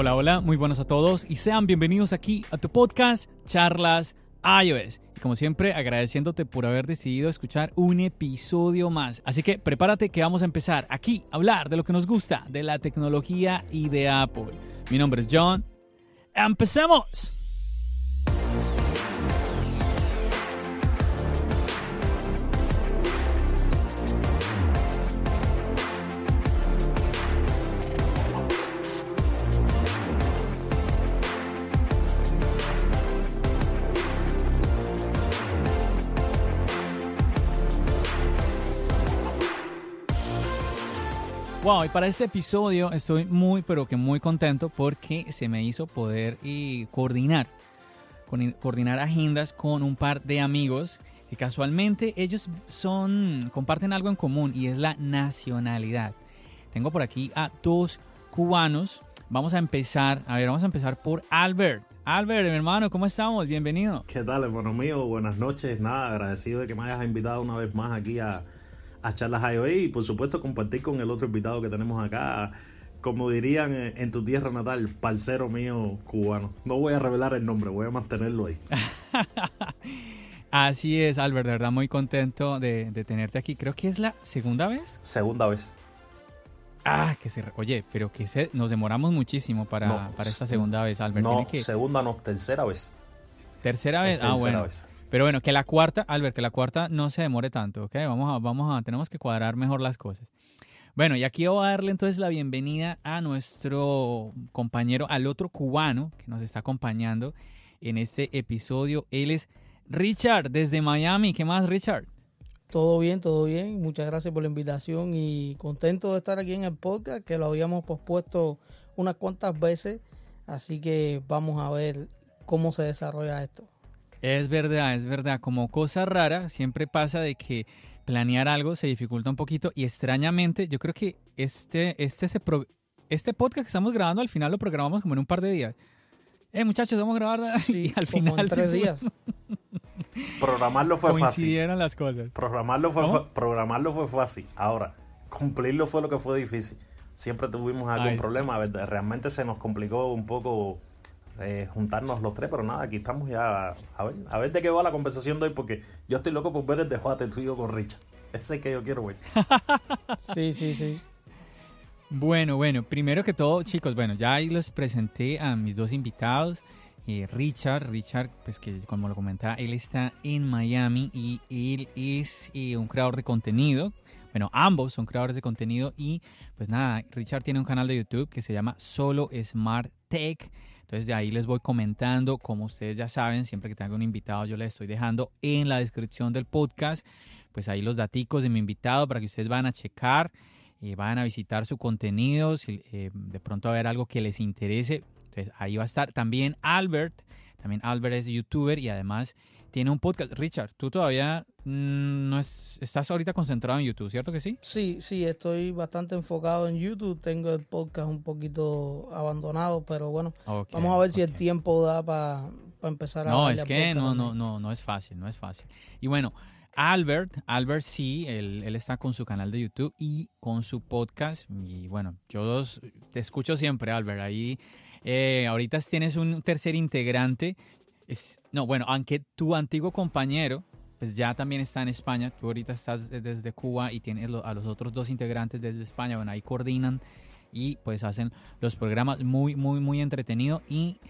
Hola, hola, muy buenos a todos y sean bienvenidos aquí a tu podcast Charlas iOS. Y como siempre, agradeciéndote por haber decidido escuchar un episodio más. Así que prepárate que vamos a empezar aquí a hablar de lo que nos gusta, de la tecnología y de Apple. Mi nombre es John. ¡Empecemos! Wow, y para este episodio estoy muy, pero que muy contento porque se me hizo poder coordinar, coordinar agendas con un par de amigos que casualmente ellos son, comparten algo en común y es la nacionalidad. Tengo por aquí a dos cubanos. Vamos a empezar, a ver, vamos a empezar por Albert. Albert, mi hermano, ¿cómo estamos? Bienvenido. ¿Qué tal, hermano mío? Buenas noches. Nada, agradecido de que me hayas invitado una vez más aquí a, a charlas IOE y por supuesto compartir con el otro invitado que tenemos acá, como dirían en tu tierra natal, parcero mío cubano. No voy a revelar el nombre, voy a mantenerlo ahí. Así es, Albert, de verdad muy contento de, tenerte aquí. Creo que es la segunda vez. Segunda vez. Ah, que se... Oye, pero que se... nos demoramos muchísimo para, para esta segunda vez, Albert. No, segunda no, tercera vez. ¿Tercera vez? ah, bueno. Vez. Pero bueno, que la cuarta, Albert, que la cuarta no se demore tanto, ¿ok? Vamos a, vamos a, tenemos que cuadrar mejor las cosas. Bueno, y aquí voy a darle entonces la bienvenida a nuestro compañero, al otro cubano que nos está acompañando en este episodio. Él es Richard desde Miami. ¿Qué más, Richard? Todo bien, todo bien. Muchas gracias por la invitación y contento de estar aquí en el podcast, que lo habíamos pospuesto unas cuantas veces. Así que vamos a ver cómo se desarrolla esto. Es verdad, es verdad. Como cosa rara, siempre pasa de que planear algo se dificulta un poquito y extrañamente yo creo que este, este, este podcast que estamos grabando al final lo programamos como en un par de días. Eh, muchachos, vamos a grabar sí, y al final en tres días. Programarlo fue fácil. Coincidieron las cosas. Programarlo fue, programarlo fue fácil. Ahora, cumplirlo fue lo que fue difícil. Siempre tuvimos algún problema. Realmente se nos complicó un poco eh, juntarnos los tres, pero nada, aquí estamos ya a ver, a ver de qué va la conversación de hoy, porque yo estoy loco por ver el debate tuyo con Richard. Ese que yo quiero ver. sí, sí, sí. Bueno, bueno, primero que todo, chicos, bueno, ya ahí les presenté a mis dos invitados. Eh, Richard, Richard, pues que como lo comentaba, él está en Miami y él es eh, un creador de contenido. Bueno, ambos son creadores de contenido y pues nada, Richard tiene un canal de YouTube que se llama Solo Smart Tech. Entonces de ahí les voy comentando, como ustedes ya saben, siempre que tengo un invitado yo les estoy dejando en la descripción del podcast, pues ahí los daticos de mi invitado para que ustedes van a checar, eh, van a visitar su contenido, si eh, de pronto a ver algo que les interese. Entonces ahí va a estar también Albert, también Albert es youtuber y además tiene un podcast. Richard, tú todavía mm, no estás ahorita concentrado en YouTube, ¿cierto que sí? Sí, sí, estoy bastante enfocado en YouTube. Tengo el podcast un poquito abandonado, pero bueno, vamos a ver si el tiempo da para empezar a No, es que no, no, no, no es fácil, no es fácil. Y bueno, Albert, Albert sí, él, él, está con su canal de YouTube y con su podcast. Y bueno, yo te escucho siempre, Albert. Ahí eh, ahorita tienes un tercer integrante no, bueno, aunque tu antiguo compañero, pues ya también está en España, tú ahorita estás desde Cuba y tienes a los otros dos integrantes desde España, bueno, ahí coordinan y pues hacen los programas muy, muy, muy entretenido y,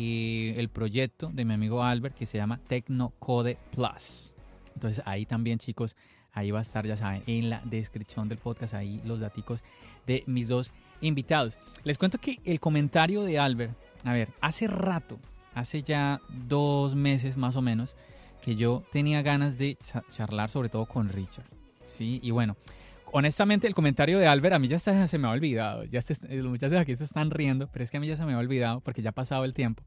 el proyecto de mi amigo Albert que se llama Tecnocode Plus. Entonces ahí también chicos, ahí va a estar, ya saben, en la descripción del podcast, ahí los datos de mis dos invitados. Les cuento que el comentario de Albert, a ver, hace rato, hace ya dos meses más o menos que yo tenía ganas de charlar sobre todo con Richard. Sí, y bueno, honestamente el comentario de Albert a mí ya se me ha olvidado. Ya se, los muchachos aquí se están riendo, pero es que a mí ya se me ha olvidado porque ya ha pasado el tiempo.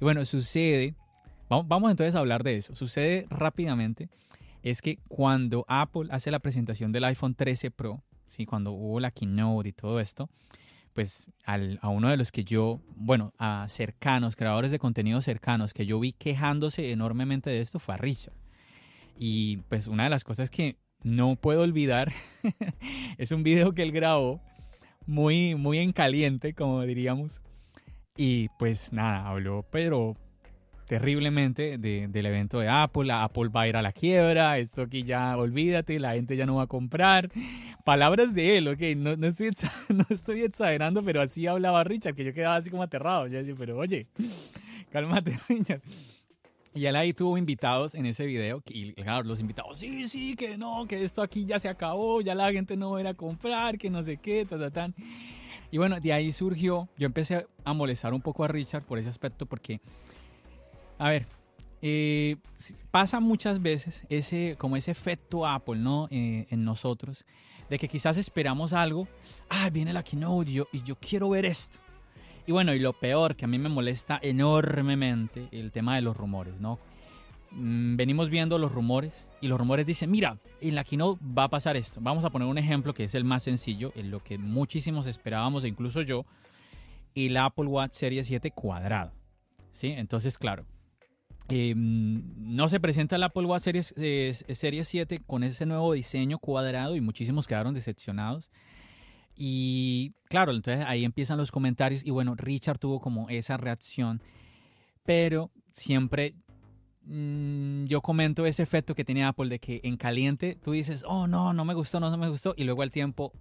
Y bueno, sucede, vamos, vamos entonces a hablar de eso. Sucede rápidamente, es que cuando Apple hace la presentación del iPhone 13 Pro, ¿sí? cuando hubo la keynote y todo esto, pues a uno de los que yo, bueno, a cercanos, creadores de contenido cercanos, que yo vi quejándose enormemente de esto fue a Richard. Y pues una de las cosas que no puedo olvidar es un video que él grabó muy, muy en caliente, como diríamos. Y pues nada, habló, pero terriblemente del evento de Apple. Apple va a ir a la quiebra, esto aquí ya olvídate, la gente ya no va a comprar. Palabras de él, ok, no, no, estoy, no estoy exagerando, pero así hablaba Richard, que yo quedaba así como aterrado. Yo decía, pero oye, cálmate, Richard. Y él ahí tuvo invitados en ese video, y claro, los invitados, sí, sí, que no, que esto aquí ya se acabó, ya la gente no va a ir a comprar, que no sé qué, ta, ta, ta. Y bueno, de ahí surgió, yo empecé a molestar un poco a Richard por ese aspecto, porque a ver, eh, pasa muchas veces ese, como ese efecto Apple, ¿no? Eh, en nosotros, de que quizás esperamos algo, ah, viene la keynote y yo, y yo quiero ver esto. Y bueno, y lo peor que a mí me molesta enormemente, el tema de los rumores, ¿no? Mm, venimos viendo los rumores y los rumores dicen, mira, en la keynote va a pasar esto. Vamos a poner un ejemplo que es el más sencillo, en lo que muchísimos esperábamos, incluso yo, el Apple Watch Series 7 cuadrado. ¿Sí? Entonces, claro, Em, no se presenta el Apple Watch Series, eh, Series 7 con ese nuevo diseño cuadrado y muchísimos quedaron decepcionados. Y claro, entonces ahí empiezan los comentarios y bueno, Richard tuvo como esa reacción, pero siempre mm, yo comento ese efecto que tenía Apple de que en caliente tú dices, oh no, no me gustó, no, no me gustó, y luego al tiempo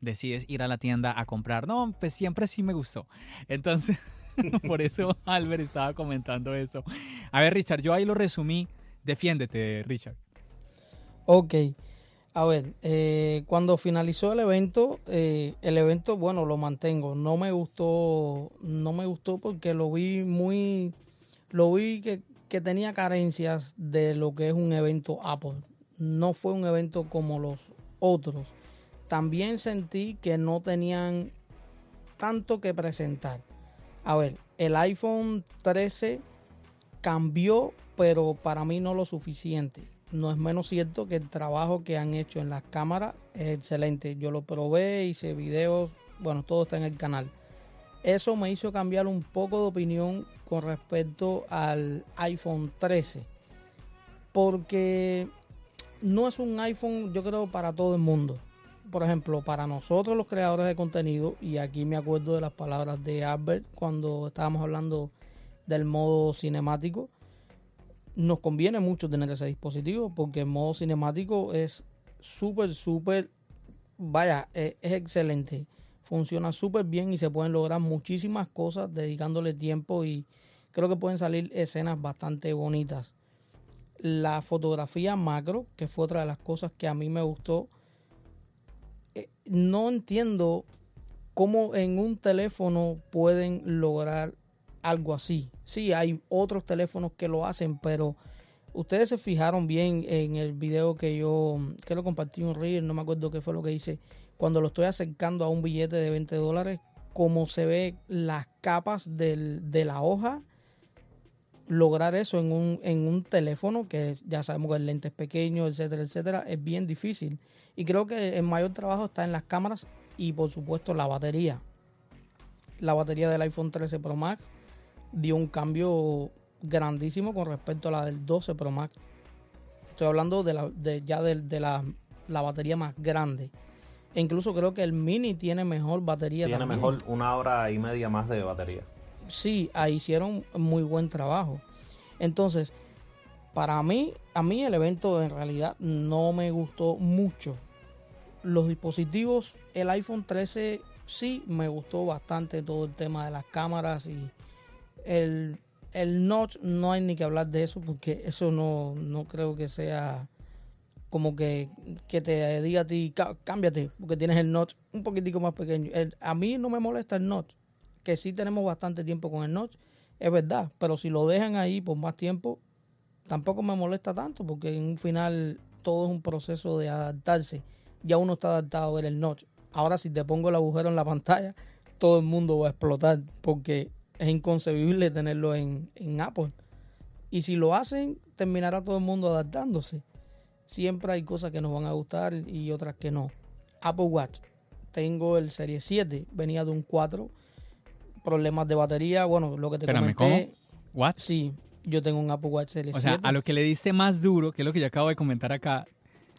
decides ir a la tienda a comprar, no, pues siempre sí me gustó. Entonces... Por eso Albert estaba comentando esto. A ver, Richard, yo ahí lo resumí. Defiéndete, Richard. Ok. A ver, eh, cuando finalizó el evento, eh, el evento, bueno, lo mantengo. No me gustó, no me gustó porque lo vi muy, lo vi que, que tenía carencias de lo que es un evento Apple. No fue un evento como los otros. También sentí que no tenían tanto que presentar. A ver, el iPhone 13 cambió, pero para mí no lo suficiente. No es menos cierto que el trabajo que han hecho en las cámaras es excelente. Yo lo probé, hice videos, bueno, todo está en el canal. Eso me hizo cambiar un poco de opinión con respecto al iPhone 13. Porque no es un iPhone, yo creo, para todo el mundo por ejemplo, para nosotros los creadores de contenido, y aquí me acuerdo de las palabras de Albert cuando estábamos hablando del modo cinemático, nos conviene mucho tener ese dispositivo porque el modo cinemático es súper, súper, vaya, es, es excelente. Funciona súper bien y se pueden lograr muchísimas cosas dedicándole tiempo y creo que pueden salir escenas bastante bonitas. La fotografía macro, que fue otra de las cosas que a mí me gustó, no entiendo cómo en un teléfono pueden lograr algo así. Sí, hay otros teléfonos que lo hacen, pero ustedes se fijaron bien en el video que yo, que lo compartí en Reel, no me acuerdo qué fue lo que hice, cuando lo estoy acercando a un billete de 20 dólares, cómo se ve las capas de la hoja lograr eso en un, en un teléfono, que ya sabemos que el lente es pequeño, etcétera, etcétera, es bien difícil. Y creo que el mayor trabajo está en las cámaras y por supuesto la batería. La batería del iPhone 13 Pro Max dio un cambio grandísimo con respecto a la del 12 Pro Max. Estoy hablando de, la, de ya de, la, la, batería más grande. E incluso creo que el Mini tiene mejor batería. Tiene mejor una hora y media más de batería sí, ahí hicieron muy buen trabajo. Entonces, para mí, a mí el evento en realidad no me gustó mucho. Los dispositivos, el iPhone 13 sí me gustó bastante todo el tema de las cámaras y el, el notch no hay ni que hablar de eso porque eso no, no creo que sea como que, que te diga a ti, cámbiate, porque tienes el notch un poquitico más pequeño. a mí no me molesta el notch, que sí tenemos bastante tiempo con el notch, es verdad, pero si lo dejan ahí por más tiempo, tampoco me molesta tanto, porque en un final todo es un proceso de adaptarse. Ya uno está adaptado a ver el notch. Ahora si te pongo el agujero en la pantalla, todo el mundo va a explotar porque es inconcebible tenerlo en, en Apple. Y si lo hacen, terminará todo el mundo adaptándose. Siempre hay cosas que nos van a gustar y otras que no. Apple Watch. Tengo el Serie 7, venía de un 4. Problemas de batería, bueno, lo que te Espérame, comenté. ¿cómo? ¿What? Sí, yo tengo un Apple Watch Serie O sea, 7. a lo que le diste más duro, que es lo que yo acabo de comentar acá,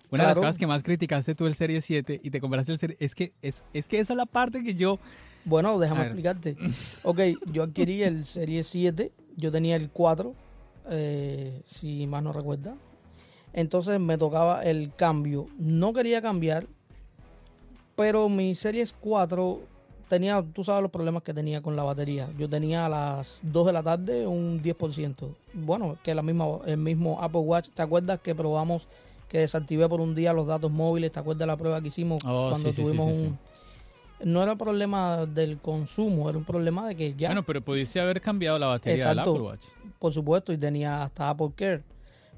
una de las cosas que más criticaste tú el Serie 7 y te compraste el Serie... Es que, es, es que esa es la parte que yo... Bueno, déjame explicarte. Ok, yo adquirí el Serie 7, yo tenía el 4, eh, si más no recuerda. Entonces me tocaba el cambio. No quería cambiar, pero mi Series 4 tenía, tú sabes los problemas que tenía con la batería. Yo tenía a las 2 de la tarde un 10%. Bueno, que la misma, el mismo Apple Watch. ¿Te acuerdas que probamos que desactivé por un día los datos móviles? ¿Te acuerdas la prueba que hicimos Oh, cuando sí, tuvimos sí, sí. un... No era problema del consumo, era un problema de que ya, Bueno, pero pudiste haber cambiado la batería del Exacto. Apple Watch. por supuesto, y tenía hasta Apple Care.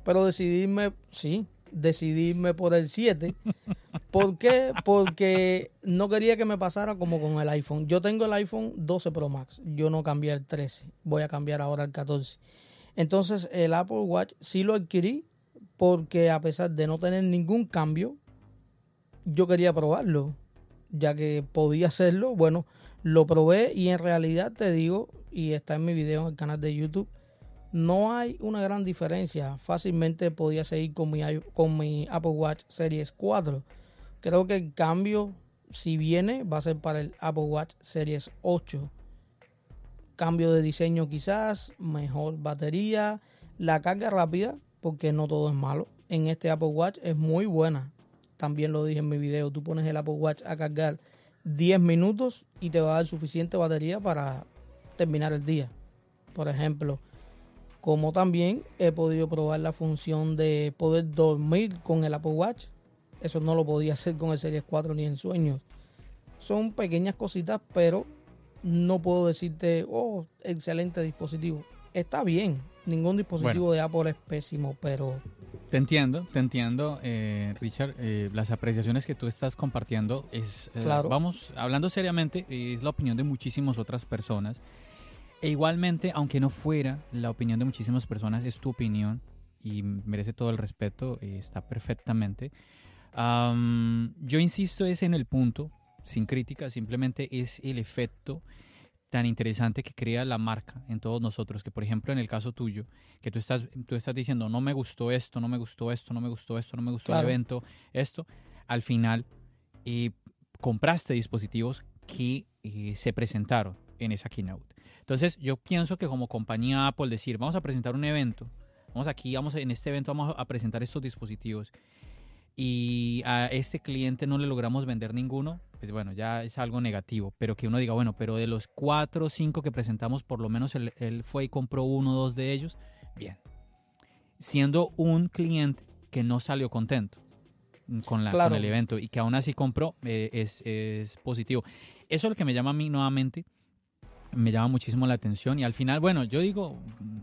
Pero decidirme, sí, decidirme por el 7. ¿Por qué? Porque no quería que me pasara como con el iPhone. Yo tengo el iPhone 12 Pro Max. Yo no cambié el 13. Voy a cambiar ahora el 14. Entonces, el Apple Watch sí lo adquirí porque a pesar de no tener ningún cambio, yo quería probarlo. Ya que podía hacerlo, bueno, lo probé y en realidad te digo, y está en mi video en el canal de YouTube, no hay una gran diferencia. Fácilmente podía seguir con mi, con mi Apple Watch Series 4. Creo que el cambio, si viene, va a ser para el Apple Watch Series 8. Cambio de diseño quizás, mejor batería, la carga rápida, porque no todo es malo. En este Apple Watch es muy buena. También lo dije en mi video. Tú pones el Apple Watch a cargar 10 minutos y te va a dar suficiente batería para terminar el día. Por ejemplo, como también he podido probar la función de poder dormir con el Apple Watch. Eso no lo podía hacer con el Series 4 ni en sueños. Son pequeñas cositas, pero no puedo decirte, oh, excelente dispositivo. Está bien. Ningún dispositivo de Apple es pésimo, pero Te entiendo, te entiendo, eh, Richard. eh, las apreciaciones que tú estás compartiendo es, eh, Claro. vamos, hablando seriamente, es la opinión de muchísimas otras personas. E igualmente, aunque no fuera la opinión de muchísimas personas, es tu opinión y merece todo el respeto, eh, está perfectamente. Am, yo insisto es en el punto, sin crítica, simplemente es el efecto tan interesante que crea la marca en todos nosotros, que por ejemplo en el caso tuyo, que tú estás, tú estás diciendo, no me gustó esto, no me gustó esto, no me gustó esto, no me gustó Claro. el evento, esto, al final eh, compraste dispositivos que eh, se presentaron en esa keynote. Entonces yo pienso que como compañía Apple decir, vamos a presentar un evento, vamos aquí, vamos en este evento vamos a presentar estos dispositivos y a este cliente no le logramos vender ninguno, pues bueno, ya es algo negativo, pero que uno diga, bueno, pero de los cuatro o cinco que presentamos, por lo menos él, él fue y compró uno o dos de ellos, bien. Siendo un cliente que no salió contento con, la, Claro. con el evento y que aún así compró, eh, es, es positivo. Eso es lo que me llama a mí nuevamente, me llama muchísimo la atención y al final, bueno, yo digo,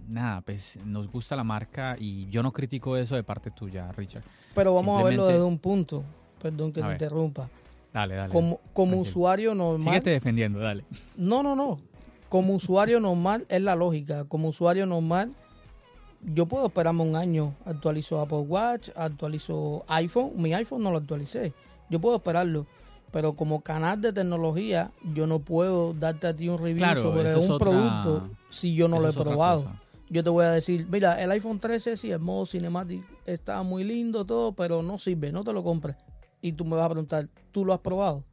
nada, pues nos gusta la marca y yo no critico eso de parte tuya, Richard. Pero vamos a verlo desde un punto. Perdón que te interrumpa. Dale, dale. Como, como Tranquilo. usuario normal. Síguete defendiendo, dale. No, no, no. Como usuario normal es la lógica. Como usuario normal, yo puedo esperarme un año. Actualizo Apple Watch, actualizo iPhone. Mi iPhone no lo actualicé. Yo puedo esperarlo. Pero como canal de tecnología, yo no puedo darte a ti un review Claro, sobre un otra- producto si yo no lo he probado. Yo te voy a decir, mira, el iPhone 13 sí, el modo cinematic está muy lindo todo, pero no sirve, no te lo compres. Y tú me vas a preguntar, ¿tú lo has probado?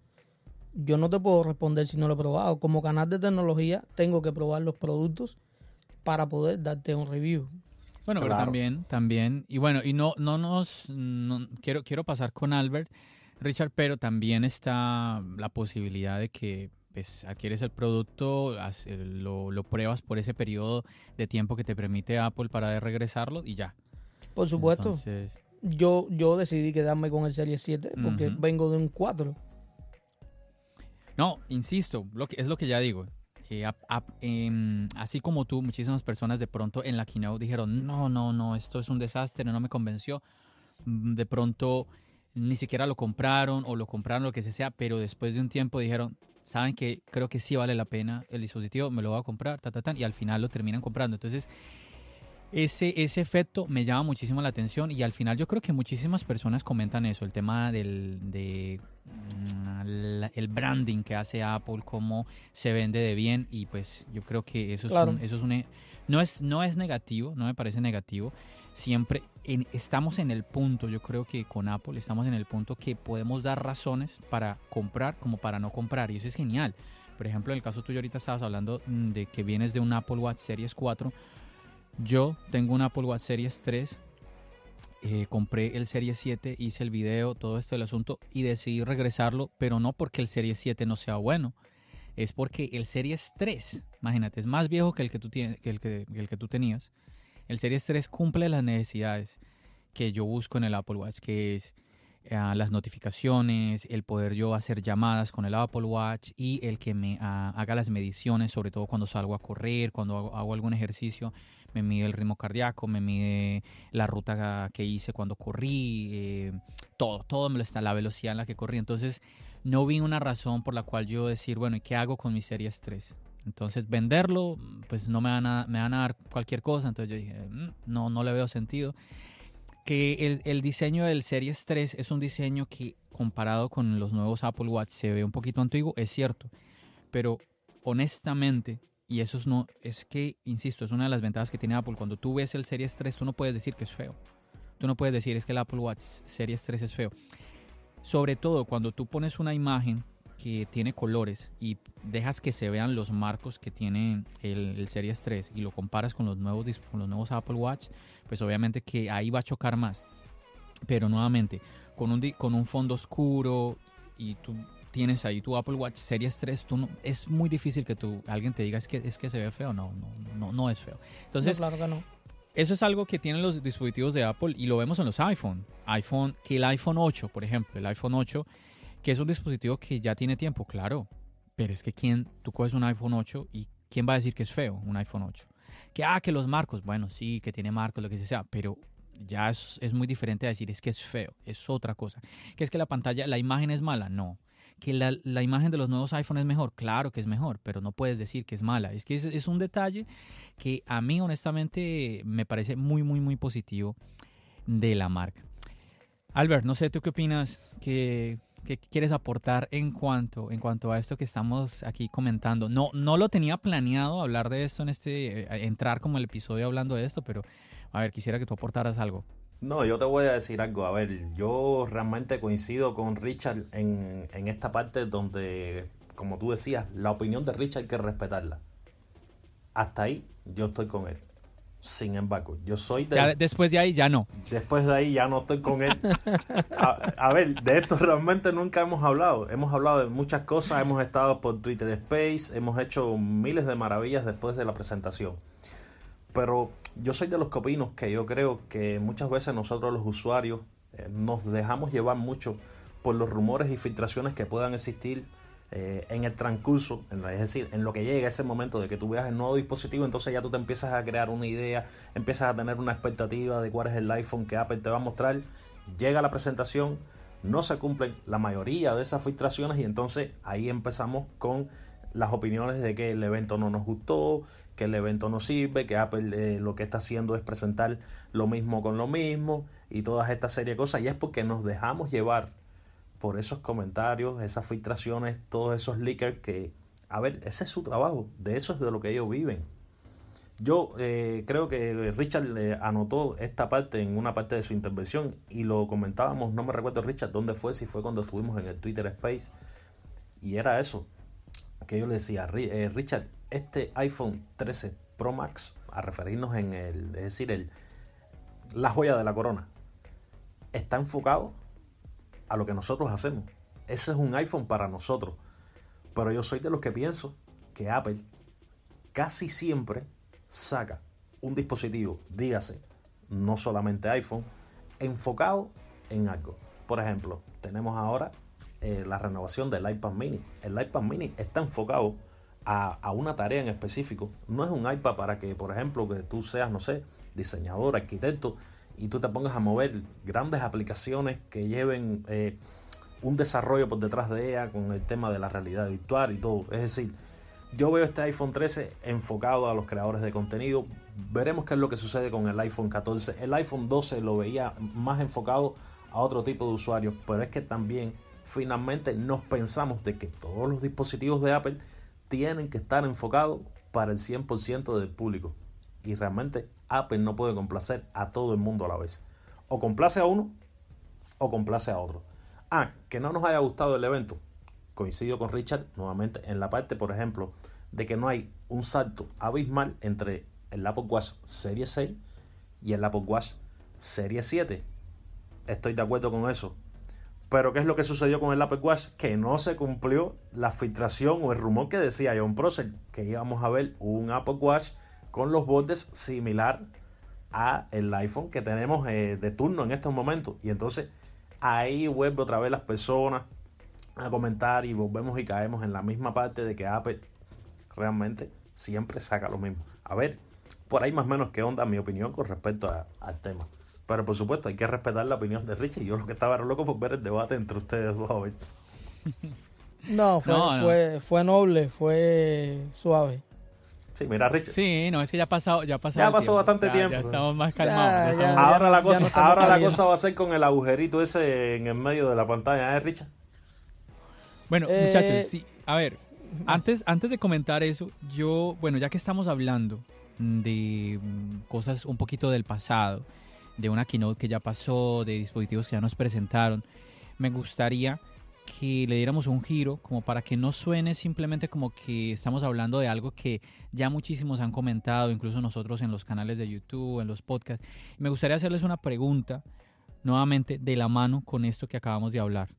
Yo no te puedo responder si no lo he probado. Como canal de tecnología, tengo que probar los productos para poder darte un review. Bueno, pero también, también, y bueno, y no, no nos, no- quiero, quiero pasar con Albert, Richard, pero también está la posibilidad de que pues, adquieres el producto, eh, lo, lo pruebas por ese periodo de tiempo que te permite Apple para regresarlo y ya. Por supuesto, Entonces, yo, yo decidí quedarme con el Serie 7 porque Ujú. vengo de un 4. No, insisto, lo que, es lo que ya digo. Eh, ap- ap- em, así como tú, muchísimas personas de pronto en la keynote dijeron, no, no, no, esto es un desastre, no me convenció. mm, de pronto ni siquiera lo compraron o lo compraron lo que sea, pero después de un tiempo dijeron, saben que creo que sí vale la pena el dispositivo, me lo voy a comprar, ta, ta, ta, y al final lo terminan comprando. Entonces, ese, ese efecto me llama muchísimo la atención y al final yo creo que muchísimas personas comentan eso, el tema del de, mm, el branding que hace Apple, cómo se vende de bien y pues yo creo que eso es, eso es un, no es, no es negativo, no me parece negativo, siempre estamos en el punto, yo creo que con Apple estamos en el punto que podemos dar razones para comprar como para no comprar y eso es genial. Por ejemplo, en el caso tuyo ahorita estabas hablando mm, de que vienes de un Apple Watch Series 4. Yo tengo un Apple Watch Series 3. Eh, compré el Series 7, hice el video, todo esto del asunto y decidí regresarlo, pero no porque el Series 7 no sea bueno, es porque el Series 3, imagínate, es más viejo que el que tú, tienes, el que, el que tú tenías el Series 3 cumple las necesidades que yo busco en el Apple Watch, que es eh, las notificaciones, el poder yo hacer llamadas con el Apple Watch y el que me ah, haga las mediciones, sobre todo cuando salgo a correr, cuando hago, algún ejercicio, me mide el ritmo cardíaco, me mide la ruta que hice cuando corrí, eh, todo, todo me lo está, la velocidad en la que corrí. Entonces, no vi una razón por la cual yo decir, bueno, ¿y qué hago con mi Series 3? Entonces venderlo, pues no me van a, me van a dar cualquier cosa. Entonces yo dije, mm, no, no le veo sentido. Que el, diseño del Series 3 es un diseño que comparado con los nuevos Apple Watch se ve un poquito antiguo, es cierto. Pero honestamente, y eso es, no, es que, insisto, es una de las ventajas que tiene Apple. Cuando tú ves el Series 3, tú no puedes decir que es feo. Tú no puedes decir es que el Apple Watch Series 3 es feo. Sobre todo cuando tú pones una imagen que tiene colores y dejas que se vean los marcos que tiene el, Series 3 y lo comparas con los nuevos con los nuevos Apple Watch, pues obviamente que ahí va a chocar más. Pero nuevamente, con un, con un fondo oscuro y tú tienes ahí tu Apple Watch Series 3, tú no, es muy difícil que tú, alguien te diga es que, es que se ve feo. No, no, no, no es feo. Entonces, claro que no. Eso es algo que tienen los dispositivos de Apple y lo vemos en los iPhone. iPhone, que el iPhone 8, por ejemplo, el iPhone 8 que es un dispositivo que ya tiene tiempo, claro. Pero es que quién, tú coges un iPhone 8 y quién va a decir que es feo un iPhone 8. Que, ah, que los marcos, bueno, sí, que tiene marcos, lo que sea, pero ya es, es, muy diferente a decir es que es feo, es otra cosa. Que es que la pantalla, la imagen es mala, no. Que la, la imagen de los nuevos iPhone es mejor, claro que es mejor, pero no puedes decir que es mala. Es que es, es un detalle que a mí honestamente me parece muy, muy, muy positivo de la marca. Albert, no sé, ¿tú qué opinas? que ¿Qué quieres aportar en cuanto, en cuanto a esto que estamos aquí comentando? No, no lo tenía planeado hablar de esto en este, eh, entrar como el episodio hablando de esto, pero a ver, quisiera que tú aportaras algo. No, yo te voy a decir algo. A ver, yo realmente coincido con Richard en, en esta parte donde, como tú decías, la opinión de Richard hay que respetarla. Hasta ahí yo estoy con él. Sin embargo, yo soy de... después de ahí ya no. Después de ahí ya no estoy con él. A, ver, de esto realmente nunca hemos hablado. Hemos hablado de muchas cosas, hemos estado por Twitter Space, hemos hecho miles de maravillas después de la presentación. Pero yo soy de los copinos que yo creo que muchas veces nosotros los usuarios eh, nos dejamos llevar mucho por los rumores y filtraciones que puedan existir eh, en el transcurso, es decir, en lo que llega ese momento de que tú veas el nuevo dispositivo, entonces ya tú te empiezas a crear una idea, empiezas a tener una expectativa de cuál es el iPhone que Apple te va a mostrar, llega la presentación, no se cumplen la mayoría de esas filtraciones y entonces ahí empezamos con las opiniones de que el evento no nos gustó, que el evento no sirve, que Apple eh, lo que está haciendo es presentar lo mismo con lo mismo y todas esta serie de cosas. Y es porque nos dejamos llevar por esos comentarios, esas filtraciones, todos esos leakers que, a ver, ese es su trabajo, de eso es de lo que ellos viven. Yo eh, creo que Richard le anotó esta parte en una parte de su intervención y lo comentábamos, no me recuerdo Richard dónde fue, si fue cuando estuvimos en el Twitter Space, y era eso, que yo le decía, eh, Richard, este iPhone 13 Pro Max, a referirnos en el, es decir, el, la joya de la corona, está enfocado a lo que nosotros hacemos. Ese es un iPhone para nosotros. Pero yo soy de los que pienso que Apple casi siempre saca un dispositivo, dígase, no solamente iPhone, enfocado en algo. Por ejemplo, tenemos ahora eh, la renovación del iPad mini. El iPad mini está enfocado a, a, una tarea en específico. No es un iPad para que, por ejemplo, que tú seas, no sé, diseñador, arquitecto y tú te pongas a mover grandes aplicaciones que lleven eh, un desarrollo por detrás de ella con el tema de la realidad virtual y todo. Es decir, yo veo este iPhone 13 enfocado a los creadores de contenido. Veremos qué es lo que sucede con el iPhone 14. El iPhone 12 lo veía más enfocado a otro tipo de usuarios, pero es que también finalmente nos pensamos de que todos los dispositivos de Apple tienen que estar enfocados para el 100% del público. Y realmente Apple no puede complacer a todo el mundo a la vez. O complace a uno o complace a otro. Ah, que no nos haya gustado el evento. Coincido con Richard nuevamente en la parte, por ejemplo, de que no hay un salto abismal entre el Apple Watch Serie 6 y el Apple Watch Serie 7. Estoy de acuerdo con eso. Pero ¿qué es lo que sucedió con el Apple Watch? Que no se cumplió la filtración o el rumor que decía John Prosser, que íbamos a ver un Apple Watch con los bordes similar a el iPhone que tenemos eh, de turno en estos momentos. Y entonces ahí vuelve otra vez las personas a comentar y volvemos y caemos en la misma parte de que Apple realmente siempre saca lo mismo. A ver, por ahí más o menos qué onda mi opinión con respecto al tema. Pero por supuesto hay que respetar la opinión de Richie. Yo lo que estaba loco por ver el debate entre ustedes dos. No, fue, Fue, fue noble, fue suave. Sí, mira, Richard. Sí, no, es que ya ha pasado, ya ha pasado. Ya pasó bastante tiempo. Ya estamos más calmados. ahora la cosa, ahora la cosa va a ser con el agujerito ese en el medio de la pantalla, ¿eh, Richard? Bueno, eh, muchachos, sí. A ver, antes, antes de comentar eso, yo, bueno, ya que estamos hablando de mm, cosas un poquito del pasado, de una keynote que ya pasó, de dispositivos que ya nos presentaron, me gustaría que le diéramos un giro como para que no suene simplemente como que estamos hablando de algo que ya muchísimos han comentado, incluso nosotros en los canales de YouTube, en los podcasts. Me gustaría hacerles una pregunta nuevamente de la mano con esto que acabamos de hablar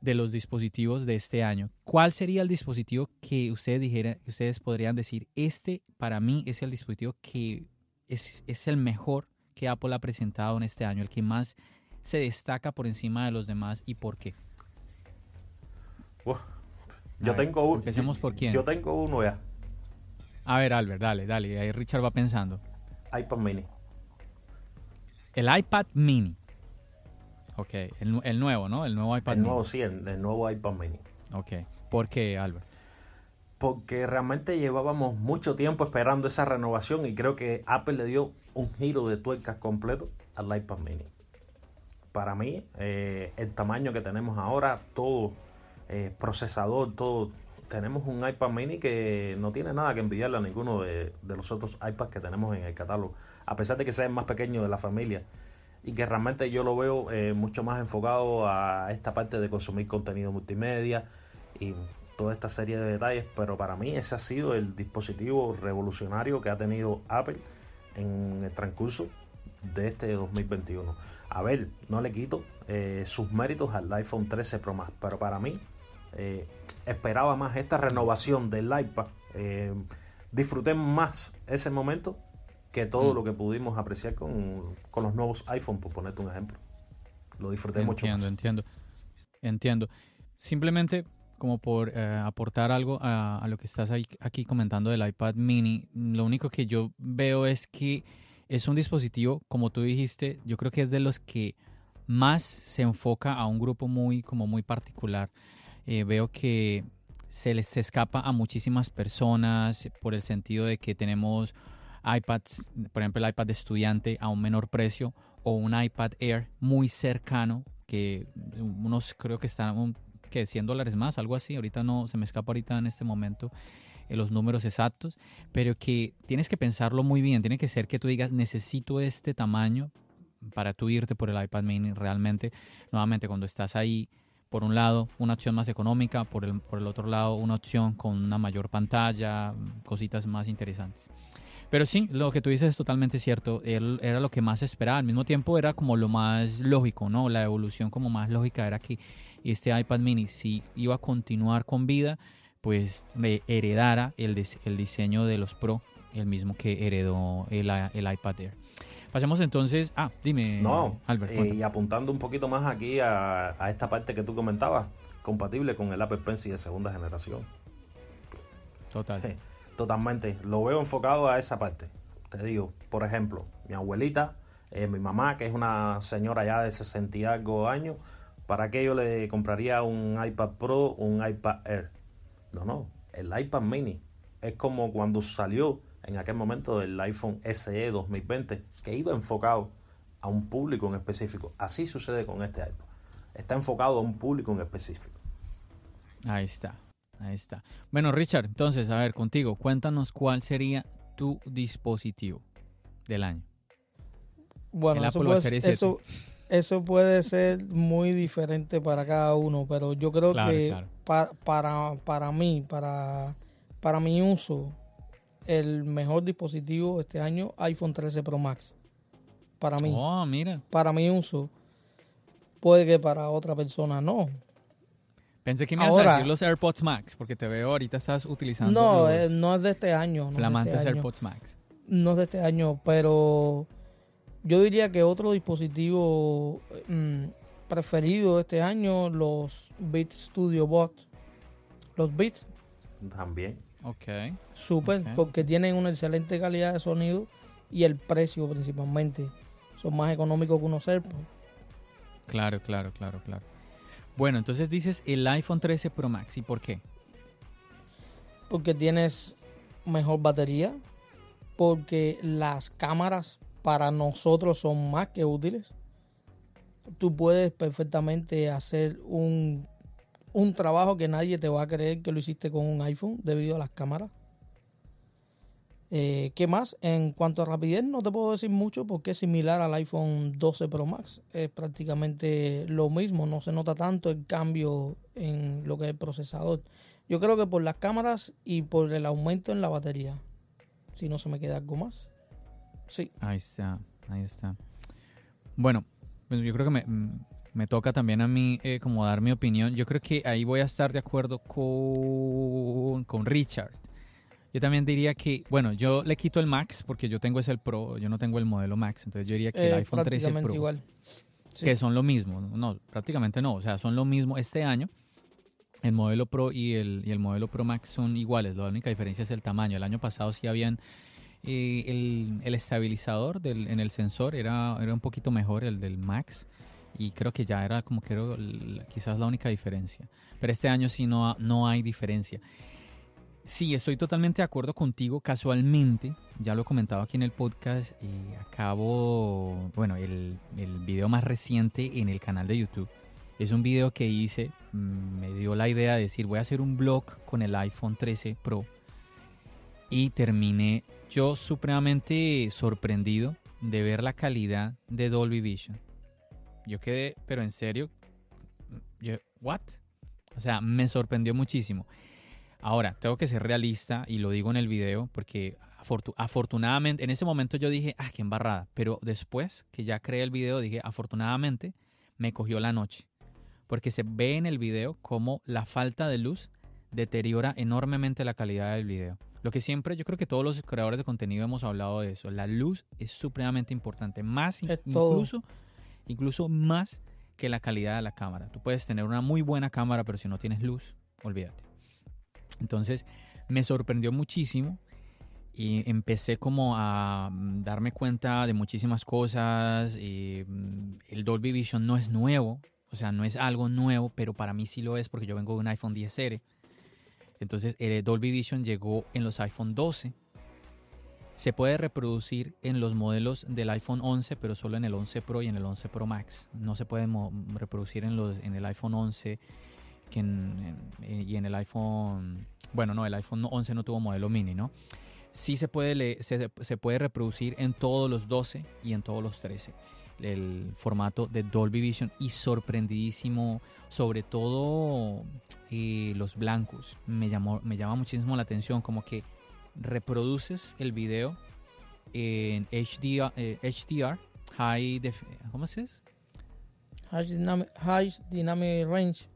de los dispositivos de este año. ¿Cuál sería el dispositivo que ustedes dijeran, ustedes podrían decir, este para mí es el dispositivo que es, es el mejor que Apple ha presentado en este año, el que más se destaca por encima de los demás y por qué? yo tengo uno. Empecemos por quién. Yo tengo uno ya. A ver, Albert, dale, dale. Ahí Richard va pensando. iPad mini. El iPad mini. Ok, el, nuevo, ¿no? El nuevo iPad el nuevo, sí, el, nuevo iPad mini. Ok. ¿Por qué, Albert? Porque realmente llevábamos mucho tiempo esperando esa renovación y creo que Apple le dio un giro de tuercas completo al iPad mini para mí, eh, el tamaño que tenemos ahora, todo eh, procesador, todo. Tenemos un iPad mini que no tiene nada que envidiarle a ninguno de, los otros iPads que tenemos en el catálogo, a pesar de que sea el más pequeño de la familia y que realmente yo lo veo eh, mucho más enfocado a esta parte de consumir contenido multimedia y toda esta serie de detalles, pero para mí ese ha sido el dispositivo revolucionario que ha tenido Apple en el transcurso de este 2021. A ver, no le quito eh, sus méritos al iPhone 13 Pro Max, pero para mí eh, esperaba más esta renovación del iPad. Eh, disfruté más ese momento que todo mm. lo que pudimos apreciar con, los nuevos iPhone, por ponerte un ejemplo. Lo disfruté mucho más. Entiendo, entiendo. Simplemente como por aportar algo a, a, lo que estás ahí, aquí comentando del iPad mini, lo único que yo veo es que es un dispositivo, como tú dijiste, yo creo que es de los que más se enfoca a un grupo muy, como muy particular. Eh, veo que se les escapa a muchísimas personas por el sentido de que tenemos iPads, por ejemplo el iPad de estudiante a un menor precio o un iPad Air muy cercano que unos creo que están que 100 dólares más, algo así, ahorita no se me escapa ahorita en este momento los números exactos, pero que tienes que pensarlo muy bien. Tiene que ser que tú digas, necesito este tamaño para tú irte por el iPad mini realmente. Nuevamente, cuando estás ahí, por un lado, una opción más económica, por el, por el otro lado, una opción con una mayor pantalla, cositas más interesantes. Pero sí, lo que tú dices es totalmente cierto. Él era lo que más esperaba. Al mismo tiempo era como lo más lógico, ¿no? La evolución como más lógica era que este iPad mini si iba a continuar con vida, pues le heredara el, el diseño de los Pro, el mismo que heredó el, el iPad Air. Pasemos entonces. Ah, dime, no, Albert. Eh, y apuntando un poquito más aquí a, esta parte que tú comentabas, compatible con el Apple Pencil de segunda generación. Total. totalmente. Lo veo enfocado a esa parte. Te digo, por ejemplo, mi abuelita Eh, mi mamá, que es una señora ya de 60 y algo años, ¿para qué yo le compraría un iPad Pro o un iPad Air? No, no, el iPad mini. Es como cuando salió en aquel momento el iPhone SE 2020, que iba enfocado a un público en específico. Así sucede con este iPad. Está enfocado a un público en específico. Ahí está, ahí está. Bueno, Richard, entonces, a ver, contigo, cuéntanos cuál sería tu dispositivo del año. Bueno, eso puede, eso, eso puede, ser muy diferente para cada uno, pero yo creo que para, para mí, para, para mi uso, el mejor dispositivo este año, iPhone 13 Pro Max. Para mí. Oh, mira. Para mi uso. Puede que para otra persona no. Pensé que me ibas a decir los AirPods Max, porque te veo ahorita estás utilizando. No, eh, no es de este año. No flamantes este AirPods Max. No es de este año, pero yo diría que otro dispositivo mm, preferido este año, los Beats Studio Box. Los Beats. También. Ok. Súper, porque tienen una excelente calidad de sonido y el precio principalmente. Son más económicos que unos AirPods. Claro, claro, claro, claro. Bueno, entonces dices el iPhone 13 Pro Max. ¿Y por qué? Porque tienes mejor batería. Porque las cámaras para nosotros son más que útiles. Tú puedes perfectamente hacer un un trabajo que nadie te va a creer que lo hiciste con un iPhone debido a las cámaras. Eh, ¿Qué más? En cuanto a rapidez, no te puedo decir mucho porque es similar al iPhone 12 Pro Max. Es prácticamente lo mismo, no se nota tanto el cambio en lo que es el procesador. Yo creo que por las cámaras y por el aumento en la batería. Si no se me queda algo más. Sí. Ahí está, ahí está. Bueno, pues yo creo que me, me toca también a mí eh, como dar mi opinión. Yo creo que ahí voy a estar de acuerdo con, con Richard. Yo también diría que, bueno, yo le quito el Max porque yo tengo ese el Pro, yo no tengo el modelo Max, entonces yo diría que el eh, iPhone 13 Pro, igual. que son lo mismo, no, prácticamente no, o sea, son lo mismo este año. El modelo Pro y el, y el modelo Pro Max son iguales, la única diferencia es el tamaño. El año pasado sí habían el, el, estabilizador del, en el sensor era, era un poquito mejor el del Max y creo que ya era como que era quizás la única diferencia. Pero este año sí no, no hay diferencia. Sí, estoy totalmente de acuerdo contigo. Casualmente, ya lo he comentado aquí en el podcast, eh, acabo, bueno, el, el, video más reciente en el canal de YouTube. Es un video que hice, mm, me dio la idea de decir, voy a hacer un blog con el iPhone 13 Pro. Y terminé yo supremamente sorprendido de ver la calidad de Dolby Vision. Yo quedé, pero en serio, yo, ¿what? O sea, me sorprendió muchísimo. Ahora, tengo que ser realista y lo digo en el video porque afortunadamente, en ese momento yo dije, ah, qué embarrada. Pero después que ya creé el video, dije, afortunadamente me cogió la noche. Porque se ve en el video cómo la falta de luz deteriora enormemente la calidad del video. Lo que siempre, yo creo que todos los creadores de contenido hemos hablado de eso. La luz es supremamente importante. Más incluso incluso más que la calidad de la cámara. Tú puedes tener una muy buena cámara, pero si no tienes luz, olvídate. Entonces, me sorprendió muchísimo y empecé como a mm, darme cuenta de muchísimas cosas. Mm, el Dolby Vision no es nuevo, o sea, no es algo nuevo, pero para mí sí lo es porque yo vengo de un iPhone 10R. Entonces, el Dolby Vision llegó en los iPhone 12 se puede reproducir en los modelos del iPhone 11, pero solo en el 11 Pro y en el 11 Pro Max. No se puede reproducir en, los, en el iPhone 11 que y en el iPhone... Bueno, no, el iPhone 11 no tuvo modelo mini, ¿no? Sí se puede, se puede reproducir en todos los 12 y en todos los 13 el formato de Dolby Vision y sorprendidísimo, sobre todo eh, los blancos. Me, llamó, me llama muchísimo la atención, como que reproduces el video en HDR, eh, High ¿Cómo se dice? High dynamic, Range.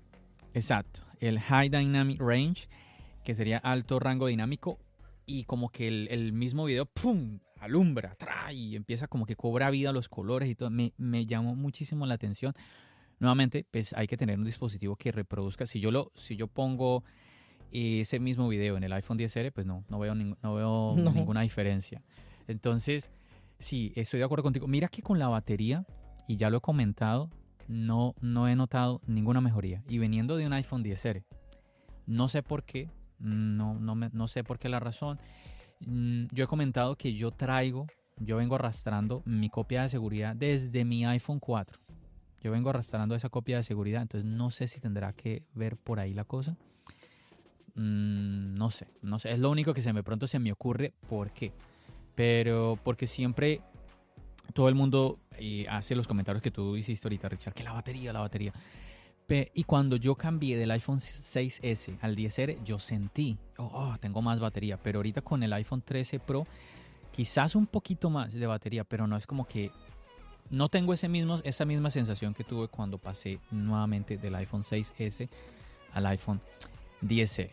Exacto, el High Dynamic Range, que sería alto rango dinámico, y como que el, mismo video, ¡pum! Alumbra, trae y empieza como que cobra vida los colores y todo. Me, me, llamó muchísimo la atención. Nuevamente, pues hay que tener un dispositivo que reproduzca. Si yo lo, si yo pongo y ese mismo video en el iPhone 10R, pues no, no veo, no veo ninguna diferencia. Entonces, Sí, estoy de acuerdo contigo. Mira que con la batería, y ya lo he comentado, no, no he notado ninguna mejoría. Y veniendo de un iPhone 10R, no sé por qué, no, no, me, no sé por qué la razón. Mm, yo he comentado que yo traigo, yo vengo arrastrando mi copia de seguridad desde mi iPhone 4. Yo vengo arrastrando esa copia de seguridad, entonces no sé si tendrá que ver por ahí la cosa. Mm, no sé, no sé. Es lo único que se me pronto se me ocurre. ¿Por qué? Pero porque siempre todo el mundo eh, hace los comentarios que tú hiciste ahorita, Richard, que la batería, la batería. Y cuando yo cambié del iPhone 6S al 10R, yo sentí, oh, oh, tengo más batería. Pero ahorita con el iPhone 13 Pro, quizás un poquito más de batería, pero no es como que no tengo esa misma sensación que tuve cuando pasé nuevamente del iPhone 6S al iPhone 10R.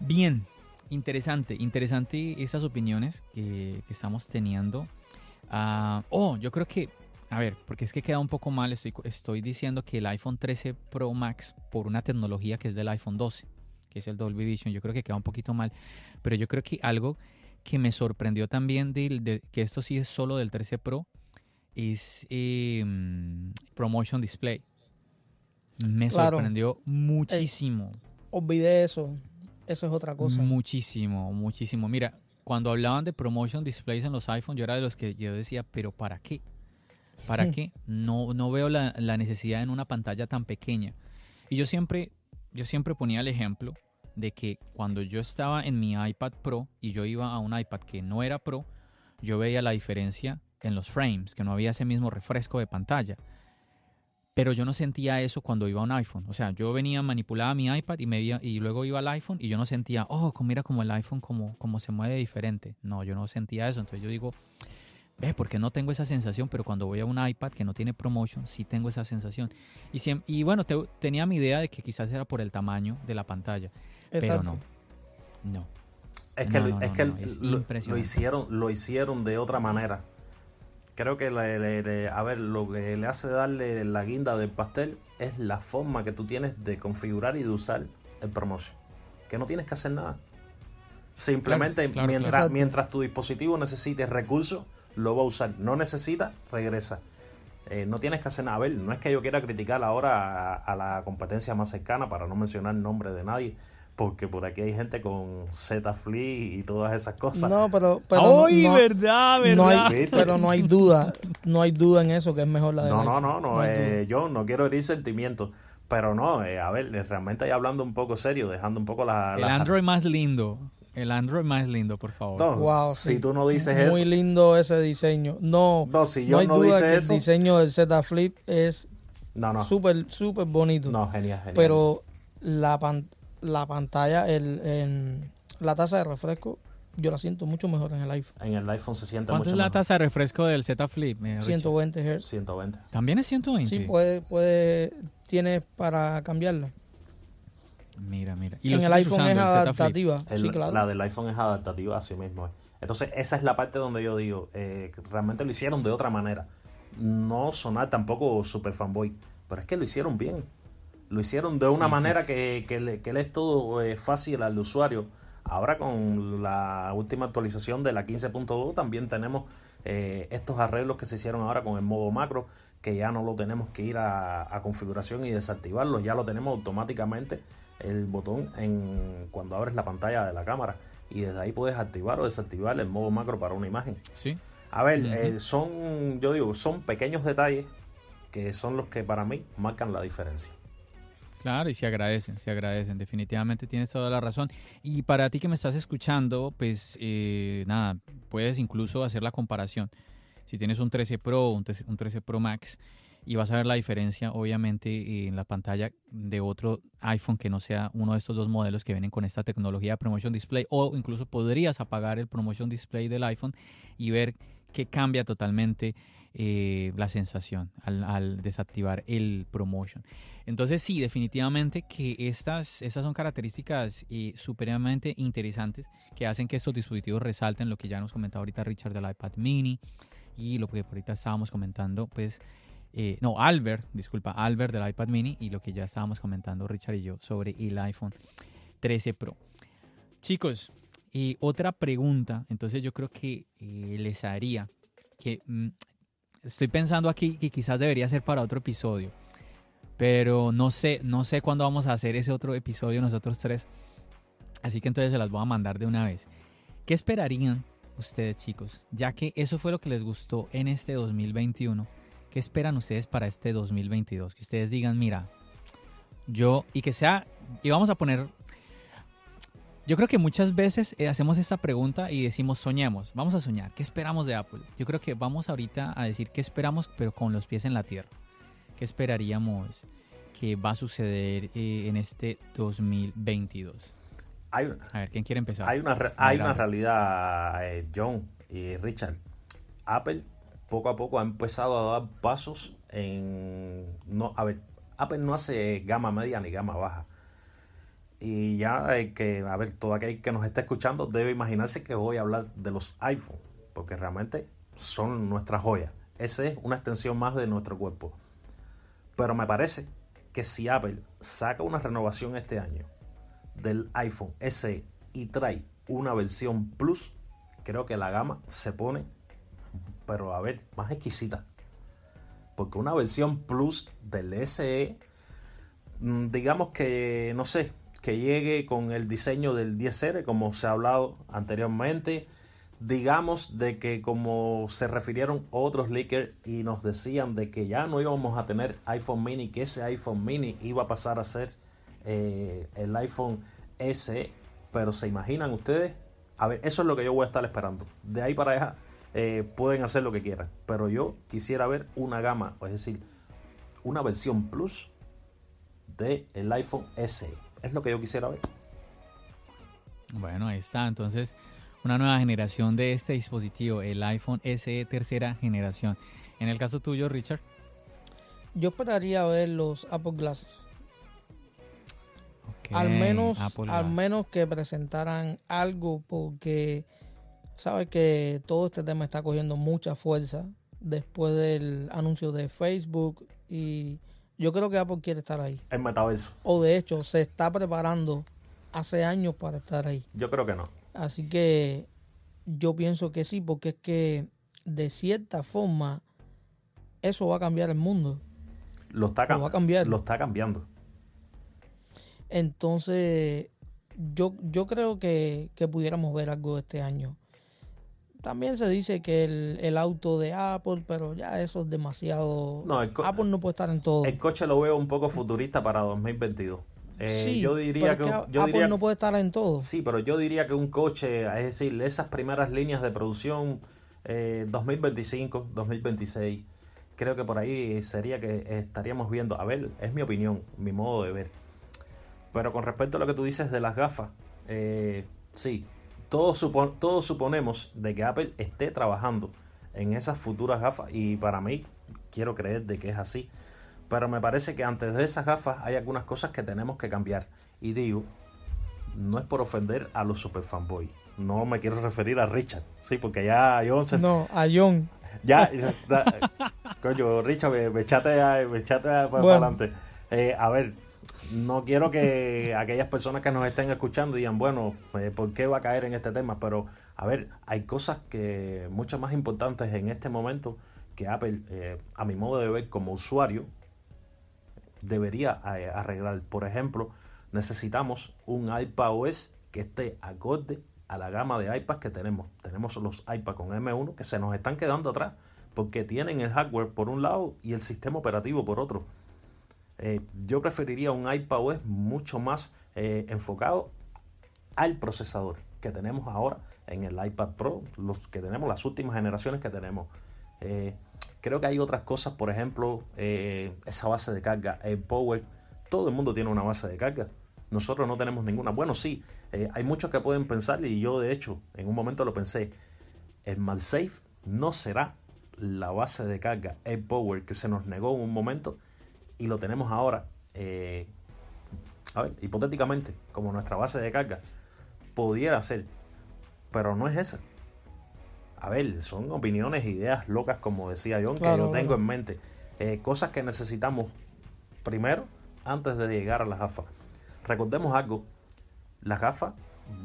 Bien, interesante, interesante estas opiniones que, estamos teniendo. Ah, oh, yo creo que, a ver, porque es que queda un poco mal, estoy, estoy diciendo que el iPhone 13 Pro Max por una tecnología que es del iPhone 12, que es el Dolby Vision, yo creo que queda un poquito mal, pero yo creo que algo que me sorprendió también de, que esto sí es solo del 13 Pro es em, Promotion Display. Me sorprendió muchísimo. olvidé eso. Eso es otra cosa. Muchísimo, muchísimo. Mira, cuando hablaban de promotion displays en los iPhones, yo era de los que yo decía, pero ¿para qué? ¿Para qué? No, no veo la, necesidad en una pantalla tan pequeña. Y yo siempre, yo siempre ponía el ejemplo de que cuando yo estaba en mi iPad Pro y yo iba a un iPad que no era Pro, yo veía la diferencia en los frames, que no había ese mismo refresco de pantalla. Pero yo no sentía eso cuando iba a un iPhone. O sea, yo venía, manipulaba mi iPad y, me y luego iba al iPhone y yo no sentía, oh, mira como el iPhone como, como se mueve diferente. No, yo no sentía eso. Entonces yo digo, ¿ves? Porque no tengo esa sensación, pero cuando voy a un iPad que no tiene promotion, sí tengo esa sensación. Y, y bueno, tenía mi idea de que quizás era por el tamaño de la pantalla. Pero no. No. Es que, es que lo, hicieron, lo hicieron de otra manera creo que a ver, lo que le hace darle la guinda del pastel es la forma que tú tienes de configurar y de usar el promotion. Que no tienes que hacer nada. Simplemente mientras, mientras tu dispositivo necesite recursos, lo va a usar. No necesita, regresa. Eh, no tienes que hacer nada. A ver, no es que yo quiera criticar ahora a, la competencia más cercana, para no mencionar el nombre de nadie, porque por aquí hay gente con Z Flea y todas esas cosas. No, pero, pero verdad, verdad. No hay, pero no hay duda, no hay duda en eso que es mejor la de No, no, no, no, eh, yo no quiero herir sentimientos, pero no, eh, a ver, realmente ahí hablando un poco serio, dejando un poco la... El Android más lindo. El Android más lindo, por favor. No, wow, si tú no dices eso. Muy lindo ese diseño. No, no, si yo no, hay duda que el diseño del Z Flip es no, no. súper, súper bonito. No, genial, genial. Pero la, pantalla la pantalla, el, en la tasa de refresco, yo la siento mucho mejor en el iPhone. En el iPhone se siente ¿Cuánto es la tasa de refresco del Z Flip? 120 Hz. 120. ¿También es 120? Sí, puede, puede, tiene para cambiarla. Mira, mira. ¿Y en el iPhone es adaptativa. sí, claro. La del iPhone es adaptativa, así mismo Entonces, esa es la parte donde yo digo, eh, realmente lo hicieron de otra manera. No sonar tampoco super fanboy, pero es que lo hicieron bien. Lo hicieron de una manera Que, que, le, que, es todo eh, fácil al usuario. Ahora con la última actualización de la 15.2 también tenemos eh, estos arreglos que se hicieron ahora con el modo macro, que ya no lo tenemos que ir a, configuración y desactivarlo, ya lo tenemos automáticamente el botón en cuando abres la pantalla de la cámara y desde ahí puedes activar o desactivar el modo macro para una imagen. Sí. A ver, eh, son, yo digo, son pequeños detalles que son los que para mí marcan la diferencia. Claro, y se agradecen, se agradecen, definitivamente tienes toda la razón. Y para ti que me estás escuchando, pues eh, nada, puedes incluso hacer la comparación. Si tienes un 13 Pro, un 13, un 13 Pro Max, y vas a ver la diferencia, obviamente, en la pantalla de otro iPhone que no sea uno de estos dos modelos que vienen con esta tecnología de Promotion Display, o incluso podrías apagar el Promotion Display del iPhone y ver que cambia totalmente eh, la sensación al, desactivar el promotion. Entonces sí, definitivamente que estas, estas son características eh, supremamente interesantes que hacen que estos dispositivos resalten lo que ya nos comentaba ahorita Richard del iPad mini y lo que ahorita estábamos comentando, pues, eh, no, Albert, disculpa, Albert del iPad mini y lo que ya estábamos comentando Richard y yo sobre el iPhone 13 Pro. Chicos, y otra pregunta, entonces yo creo que les haría que mm, estoy pensando aquí que quizás debería ser para otro episodio. Pero no sé, no sé cuándo vamos a hacer ese otro episodio nosotros tres. Así que entonces se las voy a mandar de una vez. ¿Qué esperarían ustedes, chicos? Ya que eso fue lo que les gustó en este 2021. ¿Qué esperan ustedes para este 2022? Que ustedes digan, mira, yo, y que sea, y vamos a poner, yo creo que muchas veces eh, hacemos esta pregunta y decimos, soñemos, vamos a soñar, ¿qué esperamos de Apple? Yo creo que vamos ahorita a decir qué esperamos, pero con los pies en la tierra. ¿Qué esperaríamos que va a suceder eh, en este 2022? Hay, a ver, ¿quién quiere empezar? Hay una, hay una realidad, eh, John y Richard. Apple poco a poco ha empezado a dar pasos en... No, a ver, Apple no hace gama media ni gama baja. Y ya hay que, a ver, todo aquel que nos está escuchando debe imaginarse que voy a hablar de los iPhone, porque realmente son nuestras joyas. Esa es una extensión más de nuestro cuerpo. Pero me parece que si Apple saca una renovación este año del iPhone SE y trae una versión Plus, creo que la gama se pone, pero a ver, más exquisita. Porque una versión Plus del SE, mm, digamos que, no sé, que llegue con el diseño del 10R, como se ha hablado anteriormente. Digamos de que como se refirieron otros leakers y nos decían de que ya no íbamos a tener iPhone mini, que ese iPhone mini iba a pasar a ser eh, el iPhone SE, pero se imaginan ustedes, a ver, eso es lo que yo voy a estar esperando. De ahí para allá eh, pueden hacer lo que quieran, pero yo quisiera ver una gama, es decir, una versión Plus del el iPhone SE. Es lo que yo quisiera ver. Bueno, ahí está. Entonces, una nueva generación de este dispositivo, el iPhone SE tercera generación. En el caso tuyo, Richard. Yo esperaría ver los Apple Glasses. al menos, al menos que presentaran algo, porque sabes que todo este tema está cogiendo mucha fuerza después del anuncio de Facebook y yo creo que Apple quiere estar ahí. El metaverso. O de hecho, se está preparando hace años para estar ahí. Yo creo que no. Así que yo pienso que sí, porque es que de cierta forma eso va a cambiar el mundo. Lo está, va a cambiar. Lo está cambiando. Entonces, yo, yo creo que, que pudiéramos ver algo este año. También se dice que el, auto de Apple, pero ya eso es demasiado. No, Apple no puede estar en todo. El coche lo veo un poco futurista para 2022. Eh, sí, yo diría que, Apple no puede estar en todo. Sí, pero yo diría que un coche, es decir, esas primeras líneas de producción 2025, eh, 2026, creo que por ahí sería que estaríamos viendo. A ver, es mi opinión, mi modo de ver. Pero con respecto a lo que tú dices de las gafas, eh, sí, todos, suponemos de que Apple esté trabajando en esas futuras gafas y para mí quiero creer de que es así. Pero me parece que antes de esas gafas hay algunas cosas que tenemos que cambiar. Y digo, no es por ofender a los super fanboys. No me quiero referir a Richard, sí, porque ya John se... No, a John. Ya, coño, Richard, me, echate, me echate para adelante. Eh, a ver, no quiero que aquellas personas que nos estén escuchando digan, bueno, eh, ¿por qué va a caer en este tema? Pero, a ver, hay cosas que mucho más importantes en este momento que Apple, eh, a mi modo de ver como usuario, debería eh, arreglar. Por ejemplo, necesitamos un iPad OS que esté acorde a la gama de iPads que tenemos. Tenemos los iPad con M1 que se nos están quedando atrás porque tienen el hardware por un lado y el sistema operativo por otro. Eh, yo preferiría un iPadOS mucho más eh, enfocado al procesador que tenemos ahora en el iPad Pro, los que tenemos, las últimas generaciones que tenemos. Eh, creo que hay otras cosas, por ejemplo, esa base de carga, el Power. Todo el mundo tiene una base de carga. Nosotros no tenemos ninguna. Bueno, sí, hay muchos que pueden pensar, y yo de hecho en un momento lo pensé, el MagSafe no será la base de carga, el Power que se nos negó en un momento y lo tenemos ahora, eh, a ver, hipotéticamente, como nuestra base de carga, pudiera ser, pero no es esa. A ver, son opiniones, ideas locas, como decía John, que yo tengo en mente. Eh, cosas que necesitamos primero antes de llegar a las gafas. Recordemos algo, las gafas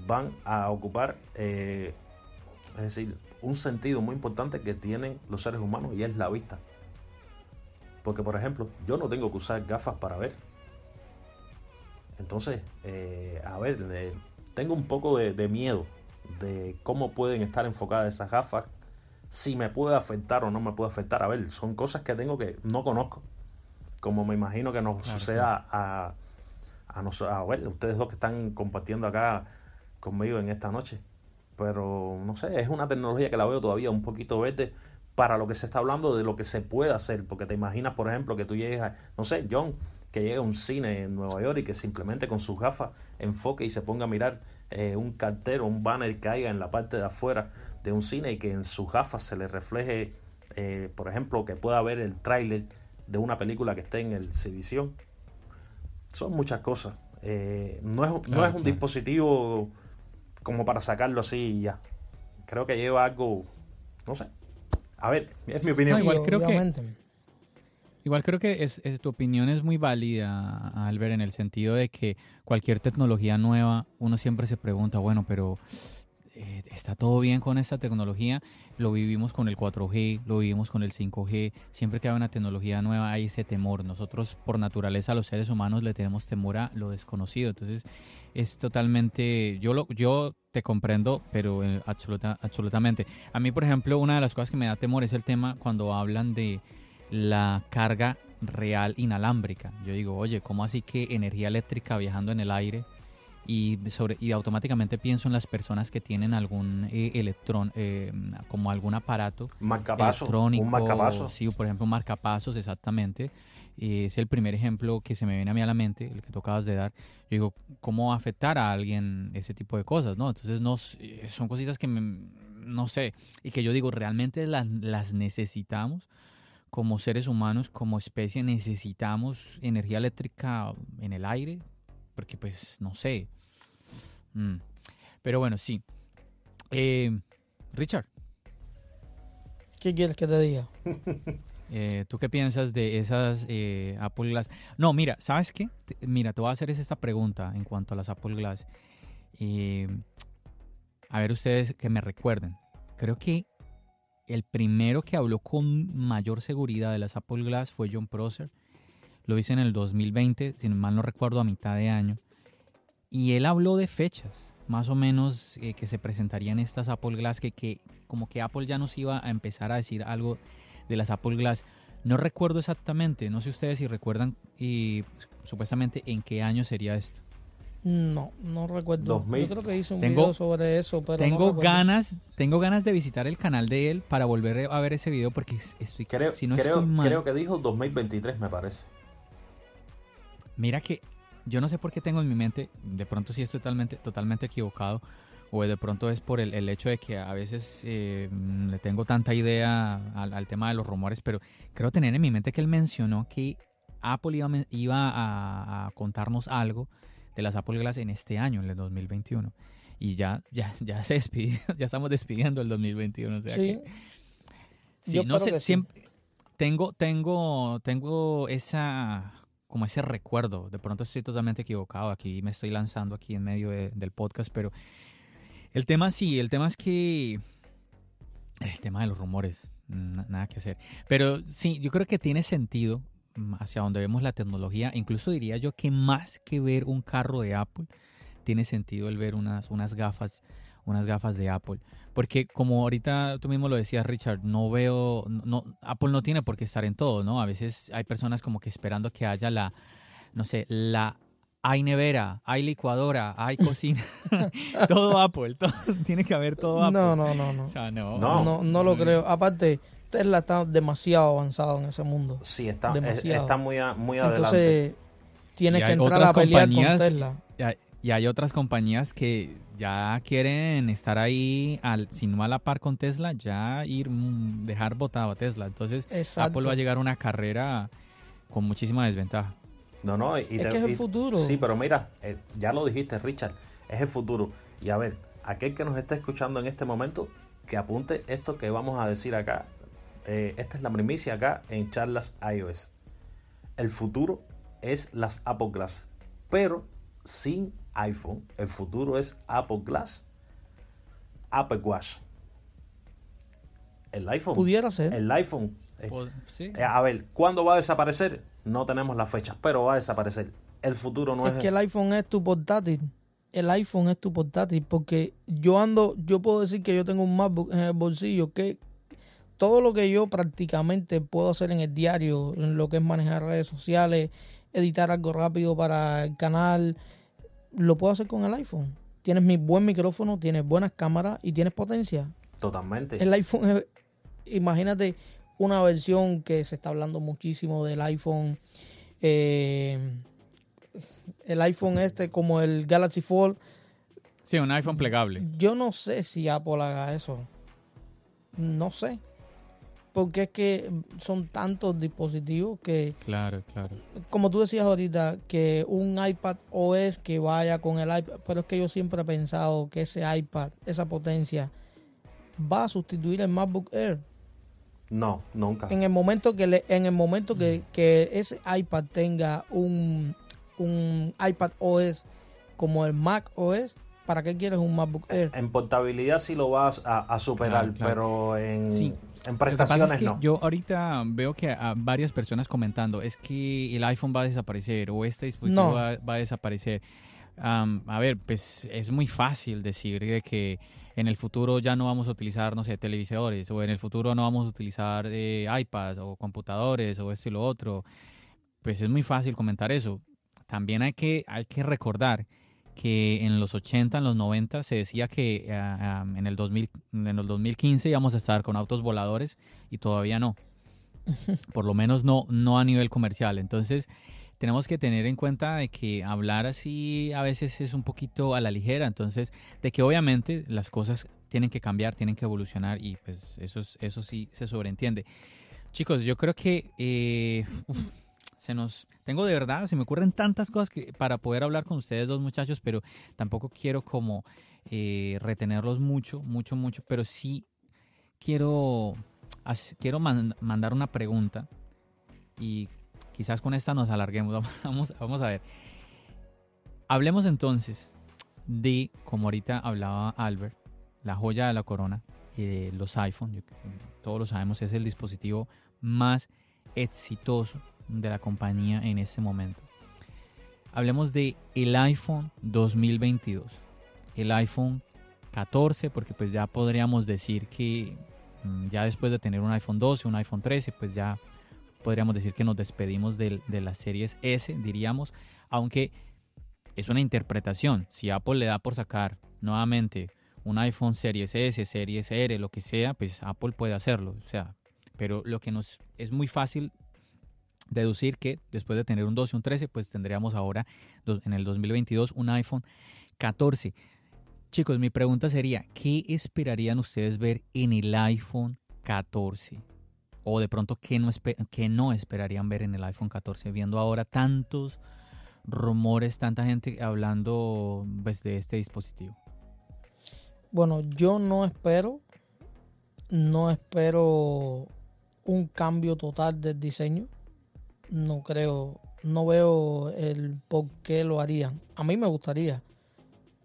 van a ocupar eh, es decir, un sentido muy importante que tienen los seres humanos y es la vista. Porque, por ejemplo, yo no tengo que usar gafas para ver. Entonces, eh, a ver, tengo un poco de, miedo de cómo pueden estar enfocadas esas gafas, si me puede afectar o no me puede afectar. A ver, son cosas que tengo que no conozco, como me imagino que nos suceda a, a, nosotros, a ver, ustedes dos que están compartiendo acá conmigo en esta noche. Pero no sé, es una tecnología que la veo todavía un poquito verde para lo que se está hablando de lo que se puede hacer. Porque te imaginas, por ejemplo, que tú llegues a, no sé, John, que llegue a un cine en Nueva York y que simplemente con sus gafas enfoque y se ponga a mirar eh, un cartel o un banner que haya en la parte de afuera de un cine y que en sus gafas se le refleje, eh, por ejemplo, que pueda ver el tráiler de una película que esté en el Civision. Son muchas cosas. Eh, no es, no es un dispositivo como para sacarlo así y ya. Creo que lleva algo, no sé. A ver, es mi opinión. igual creo que Igual creo que es, tu opinión es muy válida, Albert, en el sentido de que cualquier tecnología nueva, uno siempre se pregunta, bueno, pero eh, ¿está todo bien con esta tecnología? Lo vivimos con el 4G, lo vivimos con el 5G, siempre que hay una tecnología nueva hay ese temor. Nosotros por naturaleza los seres humanos le tenemos temor a lo desconocido, entonces es totalmente, yo, lo, yo te comprendo, pero eh, absoluta, absolutamente. A mí, por ejemplo, una de las cosas que me da temor es el tema cuando hablan de la carga real inalámbrica. Yo digo, oye, ¿cómo así que energía eléctrica viajando en el aire? Y, sobre, y automáticamente pienso en las personas que tienen algún eh, electrón, eh, como algún aparato electrónico. Un marcapasos. Sí, por ejemplo, marcapasos, exactamente. Es el primer ejemplo que se me viene a mí a la mente, el que tú acabas de dar. Yo digo, ¿cómo va a afectar a alguien ese tipo de cosas? ¿no? Entonces, no, son cositas que no sé, y que yo digo, realmente las, las necesitamos como seres humanos, como especie, necesitamos energía eléctrica en el aire, porque pues no sé. Mm. Pero bueno, sí. Eh, Richard. ¿Qué quieres que te diga? Eh, ¿Tú qué piensas de esas eh, Apple Glass? No, mira, ¿sabes qué? Mira, te voy a hacer esta pregunta en cuanto a las Apple Glass. a ver ustedes que me recuerden. Creo que el primero que habló con mayor seguridad de las Apple Glass fue John Prosser. Lo hice en el 2020, si mal no recuerdo, a mitad de año. Y él habló de fechas, más o menos, eh, que se presentarían estas Apple Glass, que, que como que Apple ya nos iba a empezar a decir algo de las Apple Glass. No recuerdo exactamente, no sé ustedes si recuerdan y supuestamente en qué año sería esto. No, no recuerdo. Yo creo que hice un video sobre eso, pero tengo ganas, tengo ganas de visitar el canal de él para volver a ver ese video porque estoy creo, si no creo, creo que dijo 2023 me parece. Mira que yo no sé por qué tengo en mi mente, de pronto sí estoy totalmente, totalmente equivocado, o de pronto es por el, hecho de que a veces eh, le tengo tanta idea al, tema de los rumores, pero creo tener en mi mente que él mencionó que Apple iba, iba a, a contarnos algo de las Apple Glass en este año, en el 2021. Y ya, ya, ya se despidió, ya estamos despidiendo el 2021. O sea sí. sí no sé, siempre tengo, tengo, tengo esa como ese recuerdo. De pronto estoy totalmente equivocado. Aquí me estoy lanzando aquí en medio del podcast, pero el tema sí, el tema es que el tema de los rumores, nada que hacer. Pero sí, yo creo que tiene sentido hacia donde vemos la tecnología, incluso diría yo que más que ver un carro de Apple, tiene sentido el ver unas, unas gafas unas gafas de Apple. Porque como ahorita tú mismo lo decías, Richard, no veo, no, Apple no tiene por qué estar en todo, ¿no? A veces hay personas como que esperando que haya la, no sé, la hay nevera, hay licuadora, hay cocina, todo Apple, tiene que haber todo Apple. No, no, no, no. no. no, no lo creo. Aparte, Tesla está demasiado avanzado en ese mundo. Sí, está, está muy, muy adelante. Entonces, tienes que entrar a pelear con Tesla. Y hay, otras compañías que ya quieren estar ahí, al, si no a la par con Tesla, ya ir, mm, dejar botado a Tesla. Entonces, Apple va a llegar a una carrera con muchísima desventaja. No, no, y es que es el futuro. Sí, pero mira, eh, ya lo dijiste, Richard, es el futuro. Y a ver, aquel que nos está escuchando en este momento, que apunte esto que vamos a decir acá eh, esta es la primicia acá en charlas iOS. El futuro es las Apple Glass, pero sin iPhone. El futuro es Apple Glass, Apple Watch. El iPhone. Pudiera ser. El iPhone. eh, sí. eh, a ver, ¿cuándo va a desaparecer? No tenemos la fecha, pero va a desaparecer. El futuro no es... es que el iPhone es tu portátil. El iPhone es tu portátil porque yo ando, yo puedo decir que yo tengo un MacBook en el bolsillo que todo lo que yo prácticamente puedo hacer en el diario, en lo que es manejar redes sociales, editar algo rápido para el canal, lo puedo hacer con el iPhone. Tienes mi buen micrófono, tienes buenas cámaras y tienes potencia. Totalmente. El iPhone, imagínate una versión que se está hablando muchísimo del iPhone, eh, el iPhone este como el Galaxy Fold. Sí, un iPhone plegable. Yo no sé si Apple haga eso. No sé. Porque es que son tantos dispositivos que, Claro, claro. como tú decías ahorita, que un iPad OS que vaya con el iPad, pero es que yo siempre he pensado que ese iPad, esa potencia, va a sustituir el MacBook Air. No, nunca. En el momento que le, en el momento que, que ese iPad tenga un, un iPad OS como el Mac OS, ¿para qué quieres un MacBook Air? En portabilidad sí lo vas a, a superar, Claro, claro. pero en, Sí. en Lo que pasa prestaciones es que no. yo ahorita veo que a varias personas comentando es que el iPhone va a desaparecer o este dispositivo No. va, va a desaparecer. Am, a ver, pues es muy fácil decir de que en el futuro ya no vamos a utilizar, no sé, televisores o en el futuro no vamos a utilizar eh, iPads o computadores o esto y lo otro. Pues es muy fácil comentar eso. También hay que, hay que recordar que en los 80, en los 90 se decía que ah, ah, en, el 2000, en el 2015 íbamos a estar con autos voladores y todavía no. Por lo menos no, no a nivel comercial. Entonces tenemos que tener en cuenta de que hablar así a veces es un poquito a la ligera. Entonces de que obviamente las cosas tienen que cambiar, tienen que evolucionar y pues eso, es- eso sí se sobreentiende. Chicos, yo creo que eh, se nos tengo de verdad, se me ocurren tantas cosas que para poder hablar con ustedes dos muchachos, pero tampoco quiero como eh, retenerlos mucho, mucho, mucho, pero sí quiero quiero man- mandar una pregunta y quizás con esta nos alarguemos. Vamos, a ver. Hablemos entonces de, como ahorita hablaba Albert, la joya de la corona, eh, los iPhone. Todos lo sabemos, es el dispositivo más exitoso de la compañía en este momento. Hablemos de el iPhone 2022, el iPhone 14, porque pues ya podríamos decir que mm, ya después de tener un iPhone 12, un iPhone 13, pues ya podríamos decir que nos despedimos del- de, las series S, diríamos, aunque es una interpretación. Si Apple le da por sacar nuevamente un iPhone Series S, Series R, lo que sea, pues Apple puede hacerlo. O sea, pero lo que nos es muy fácil deducir que después de tener un 12 y un 13, pues tendríamos ahora en el 2022 un iPhone 14. Chicos, mi pregunta sería, ¿qué esperarían ustedes ver en el iPhone 14? O de pronto, ¿qué no, qué no esperarían ver en el iPhone 14? Viendo ahora tantos rumores, tanta gente hablando pues, de este dispositivo. Bueno, yo no espero, no espero un cambio total del diseño. No creo, no veo el por qué lo harían. A mí me gustaría,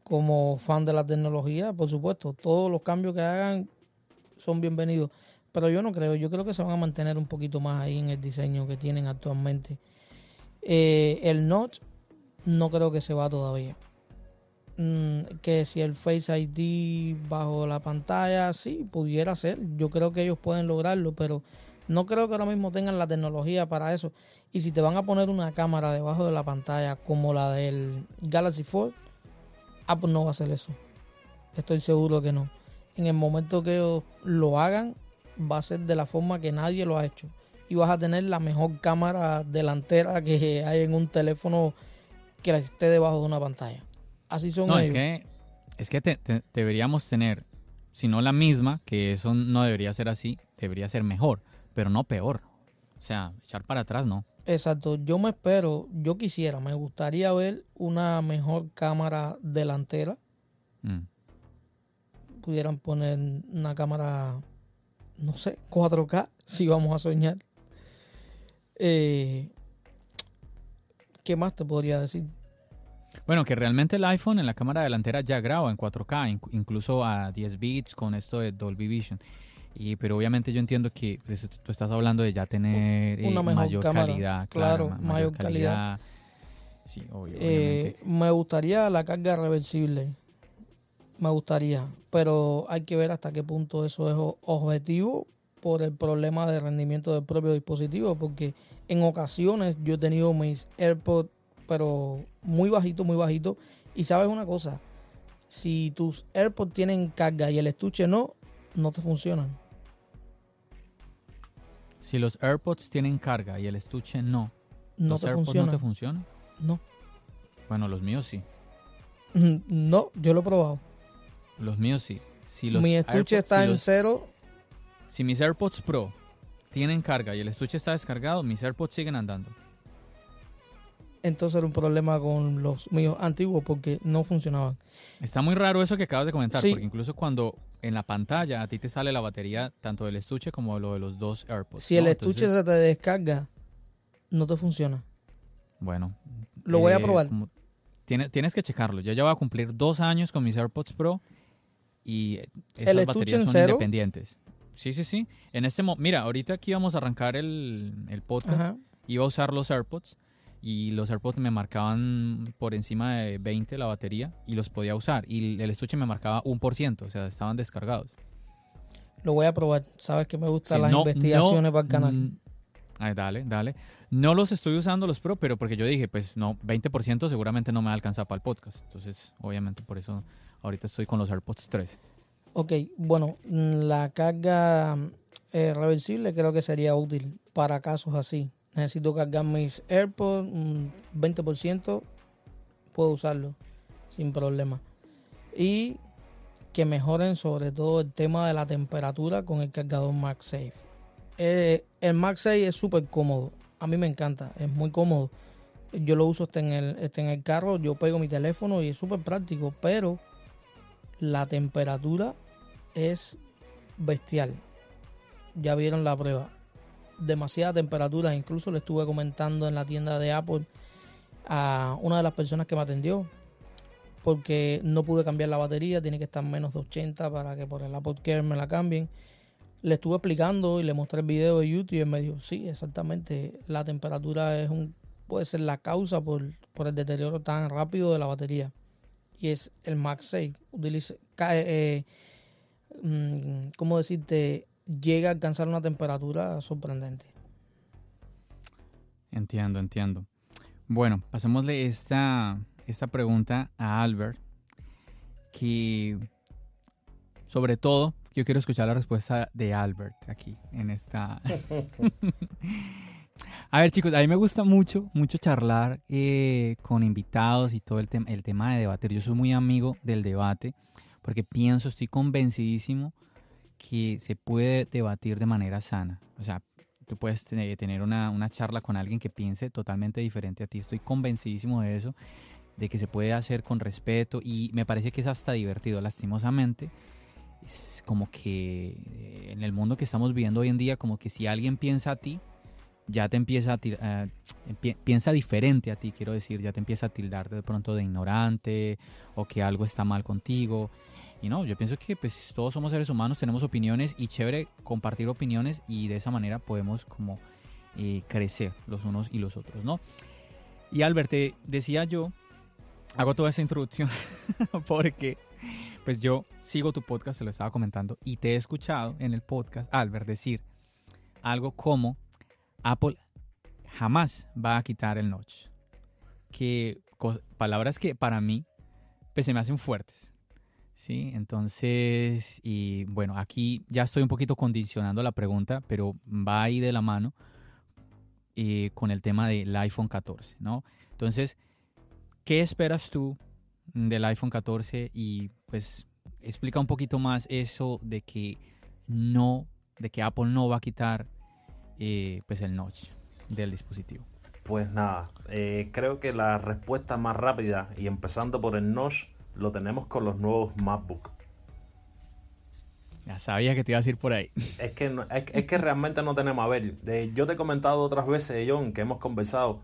como fan de la tecnología, por supuesto, todos los cambios que hagan son bienvenidos. Pero yo no creo, yo creo que se van a mantener un poquito más ahí en el diseño que tienen actualmente. Eh, el Notch no creo que se va todavía mm, que si el Face ID bajo la pantalla, sí, pudiera ser. Yo creo que ellos pueden lograrlo, pero no creo que ahora mismo tengan la tecnología para eso. Y si te van a poner una cámara debajo de la pantalla como la del Galaxy Fold, Apple no va a hacer eso. Estoy seguro que no. En el momento que ellos lo hagan, va a ser de la forma que nadie lo ha hecho. Y vas a tener la mejor cámara delantera que hay en un teléfono que esté debajo de una pantalla. Así son No, es que, es que te- te- deberíamos tener, si no la misma, que eso no debería ser así, debería ser mejor, pero no peor. O sea, echar para atrás no. Exacto, yo me espero, yo quisiera, me gustaría ver una mejor cámara delantera. Mm. Pudieran poner una cámara, no sé, 4K, si vamos a soñar. Eh, ¿Qué más te podría decir? Bueno, que realmente el iPhone en la cámara delantera ya graba en 4K, inc- incluso a 10 bits con esto de Dolby Vision. Y, pero obviamente yo entiendo que pues, tú estás hablando de ya tener una eh, mayor calidad. Claro, mayor, calidad. Sí, eh, me gustaría la carga reversible. Me gustaría. Pero hay que ver hasta qué punto eso es objetivo por el problema de rendimiento del propio dispositivo. Porque en ocasiones yo he tenido mis AirPods, pero muy bajito, muy bajito. Y sabes una cosa, si tus AirPods tienen carga y el estuche no, no te funcionan. Si los AirPods tienen carga y el estuche no, no ¿los te AirPods funcionan. no te funcionan? No. Bueno, los míos sí. No, yo lo he probado. Los míos sí. Si los Mi estuche AirPods- está si en los- cero. Si mis AirPods Pro tienen carga y el estuche está descargado, mis AirPods siguen andando. Entonces era un problema con los míos antiguos porque no funcionaban. Está muy raro eso que acabas de comentar, Sí. porque incluso cuando en la pantalla a ti te sale la batería tanto del estuche como lo de los dos AirPods. Si ¿no? el estuche Entonces, se te descarga, no te funciona. Bueno. Lo voy a eh, probar. como- tiene- tienes que checarlo. Yo ya voy a cumplir dos años con mis AirPods Pro y esas ¿El baterías son cero? independientes. Sí, sí, sí. En este mira, ahorita aquí vamos a arrancar el, el podcast. Ajá. Iba a usar los AirPods y los AirPods me marcaban por encima de 20 la batería y los podía usar. Y el estuche me marcaba un por ciento, o sea, estaban descargados. Lo voy a probar. Sabes que me gustan Sí, las no- investigaciones no, para el canal. ay, dale, dale. No los estoy usando los Pro, pero porque yo dije, pues no, 20% seguramente no me va a alcanzar para el podcast. Entonces, obviamente, por eso ahorita estoy con los AirPods 3. Ok, bueno, mm, la carga eh, reversible creo que sería útil para casos así. Necesito cargar mis AirPods, un 20%, puedo usarlo sin problema. Y que mejoren sobre todo el tema de la temperatura con el cargador MagSafe. Eh, el MagSafe es súper cómodo, a mí me encanta, es muy cómodo. Yo lo uso hasta en el, en el carro, yo pego mi teléfono y es súper práctico, pero la temperatura es bestial. Ya vieron la prueba. Demasiada temperatura. Incluso le estuve comentando en la tienda de Apple a una de las personas que me atendió. Porque no pude cambiar la batería. Tiene que estar menos de 80 para que por el Apple Care me la cambien. Le estuve explicando y le mostré el video de YouTube y me dijo, sí, exactamente. La temperatura es un, puede ser la causa por el deterioro tan rápido de la batería. Y es el MagSafe. Utiliza, cae, eh, mm, ¿cómo decirte? Llega a alcanzar una temperatura sorprendente. Entiendo, entiendo. Bueno, pasémosle esta, esta pregunta a Albert, que sobre todo yo quiero escuchar la respuesta de Albert aquí en esta... a ver chicos, a mí me gusta mucho, mucho charlar eh, con invitados y todo el, tema el tema de debatir. Yo soy muy amigo del debate porque pienso, estoy convencidísimo que se puede debatir de manera sana. O sea, tú puedes te- tener una, una charla con alguien que piense totalmente diferente a ti. Estoy convencidísimo de eso, de que se puede hacer con respeto y me parece que es hasta divertido. Lastimosamente, es como que eh, en el mundo que estamos viviendo hoy en día, como que si alguien piensa a ti, ya te empieza a eh, piensa diferente a ti, quiero decir, ya te empieza a tildar de pronto de ignorante o que algo está mal contigo. Y no, yo pienso que pues todos somos seres humanos, tenemos opiniones y chévere compartir opiniones y de esa manera podemos como eh, crecer los unos y los otros, ¿no? Y Albert, te decía yo, hago toda esta introducción porque pues yo sigo tu podcast, te lo estaba comentando, y te he escuchado en el podcast, Albert, decir algo como Apple jamás va a quitar el notch. Que palabras que para mí pues se me hacen fuertes. Sí, entonces, y bueno, aquí ya estoy un poquito condicionando la pregunta, pero va ahí de la mano eh, con el tema del iPhone 14, ¿no? Entonces, ¿qué esperas tú del iPhone 14? Y pues explica un poquito más eso de que no, de que Apple no va a quitar eh, pues el notch del dispositivo. Pues nada, eh, creo que la respuesta más rápida y empezando por el notch lo tenemos con los nuevos MacBook. Ya sabía que te ibas a ir por ahí. Es que, no- es, es que realmente no tenemos, a ver, eh, yo te he comentado otras veces, John, que hemos conversado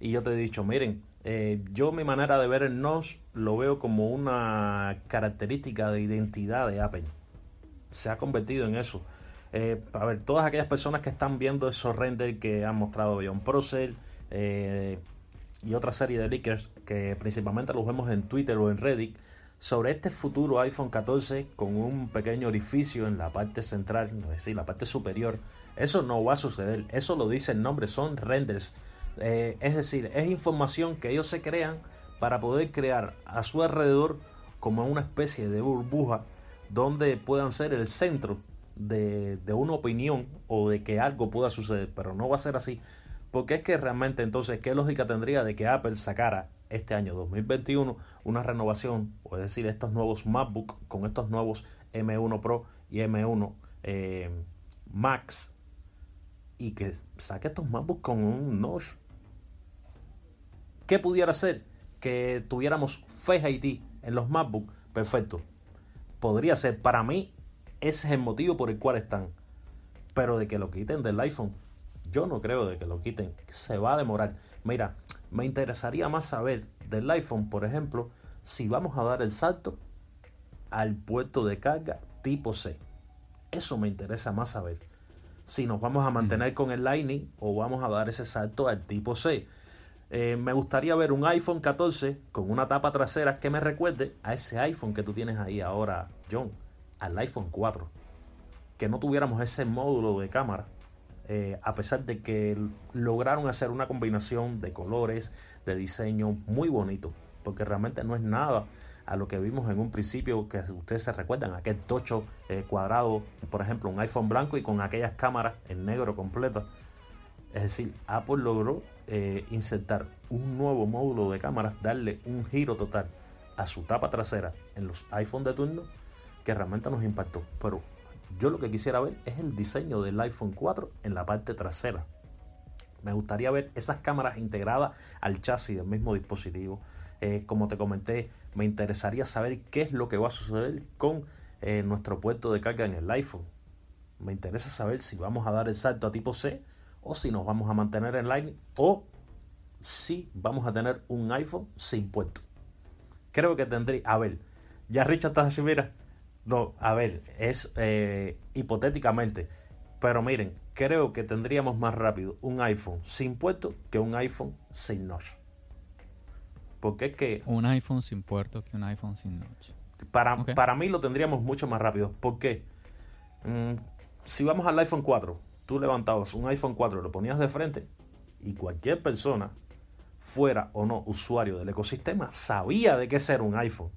y yo te he dicho, miren, eh, yo mi manera de ver el notch lo veo como una característica de identidad de Apple. Se ha convertido en eso. Eh, a ver, todas aquellas personas que están viendo esos renders que han mostrado John Procel eh, y otra serie de leakers que principalmente los vemos en Twitter o en Reddit sobre este futuro iPhone 14 con un pequeño orificio en la parte central, es decir, la parte superior. Eso no va a suceder, eso lo dice el nombre, son renders. Eh, es decir, es información que ellos se crean para poder crear a su alrededor como una especie de burbuja donde puedan ser el centro de, de, una opinión o de que algo pueda suceder, pero no va a ser así. Porque es que realmente entonces, ¿qué lógica tendría de que Apple sacara este año 2021 una renovación, o es decir, estos nuevos MacBook con estos nuevos M1 Pro y M1 eh, Max y que saque estos MacBook con un notch. ¿Qué pudiera ser? Que tuviéramos Face ID en los MacBook. Perfecto. Podría ser. Para mí, ese es el motivo por el cual están. Pero de que lo quiten del iPhone, yo no creo de que lo quiten. Se va a demorar. Mira, me interesaría más saber del iPhone, por ejemplo, si vamos a dar el salto al puerto de carga tipo C. Eso me interesa más saber. Si nos vamos a mantener con el Lightning o vamos a dar ese salto al tipo C. Eh, me gustaría ver un iPhone 14 con una tapa trasera que me recuerde a ese iPhone que tú tienes ahí ahora, John, al iPhone 4. Que no tuviéramos ese módulo de cámara eh, a pesar de que lograron hacer una combinación de colores, de diseño muy bonito, porque realmente no es nada a lo que vimos en un principio, que ustedes se recuerdan, aquel tocho eh, cuadrado, por ejemplo, un iPhone blanco y con aquellas cámaras en negro completa. Es decir, Apple logró eh, insertar un nuevo módulo de cámaras, darle un giro total a su tapa trasera en los iPhone de turno, que realmente nos impactó. Pero yo lo que quisiera ver es el diseño del iPhone 4 en la parte trasera. Me gustaría ver esas cámaras integradas al chasis del mismo dispositivo. Eh, como te comenté, me interesaría saber qué es lo que va a suceder con eh, nuestro puerto de carga en el iPhone. Me interesa saber si vamos a dar el salto a tipo C o si nos vamos a mantener en Lightning o si vamos a tener un iPhone sin puerto. Creo que tendría... A ver, ya Richard está así, mira, no, a ver, es eh, hipotéticamente. Pero miren, creo que tendríamos más rápido un iPhone sin puerto que un iPhone sin notch. Porque es que... Un iPhone sin puerto que un iPhone sin notch. Para, para mí lo tendríamos mucho más rápido. ¿Por qué? Mm, si vamos al iPhone 4, tú levantabas un iPhone 4, lo ponías de frente y cualquier persona, fuera o no usuario del ecosistema, sabía de qué ser un iPhone.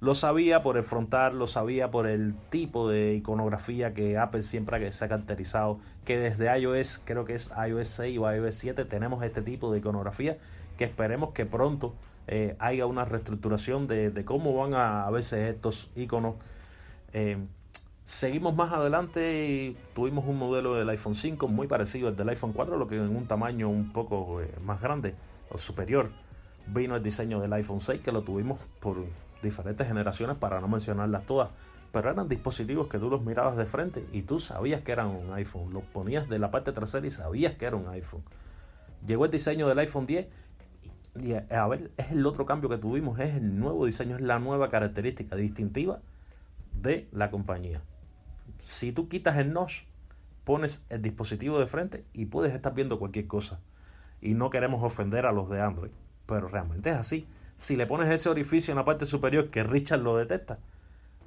Lo sabía por el frontal, lo sabía por el tipo de iconografía que Apple siempre se ha caracterizado, que desde iOS, creo que es iOS 6 o iOS 7, tenemos este tipo de iconografía que esperemos que pronto eh, haya una reestructuración de, cómo van a, verse estos iconos. Eh, seguimos más adelante y tuvimos un modelo del iPhone 5 muy parecido al del iPhone 4, lo que en un tamaño un poco eh, más grande o superior. Vino el diseño del iPhone 6 que lo tuvimos por diferentes generaciones para no mencionarlas todas, pero eran dispositivos que tú los mirabas de frente y tú sabías que eran un iPhone, los ponías de la parte trasera y sabías que era un iPhone. Llegó el diseño del iPhone 10 y, a ver, es el otro cambio que tuvimos, es el nuevo diseño, es la nueva característica distintiva de la compañía. Si tú quitas el notch, pones el dispositivo de frente y puedes estar viendo cualquier cosa. Y no queremos ofender a los de Android, pero realmente es así si le pones ese orificio en la parte superior que Richard lo detecta,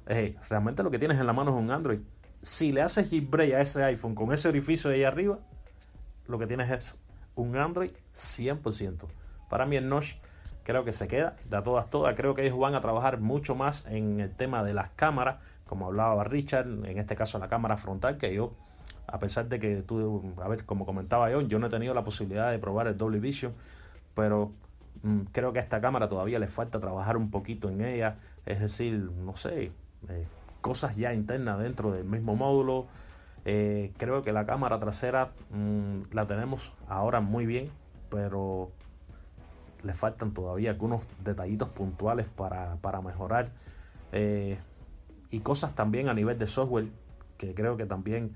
eh, realmente lo que tienes en la mano es un Android. Si le haces jailbreak a ese iPhone con ese orificio ahí arriba, lo que tienes es un Android 100%. Para mí el Notch creo que se queda de todas todas. Creo que ellos van a trabajar mucho más en el tema de las cámaras, como hablaba Richard, en este caso la cámara frontal, que yo, a pesar de que tú, a ver, como comentaba yo, yo no he tenido la posibilidad de probar el Dolby Vision, pero creo que a esta cámara todavía le falta trabajar un poquito en ella, es decir, no sé, eh, cosas ya internas dentro del mismo módulo. Eh, creo que la cámara trasera mm, la tenemos ahora muy bien, pero le faltan todavía algunos detallitos puntuales para, mejorar. Eh, y cosas también a nivel de software que creo que también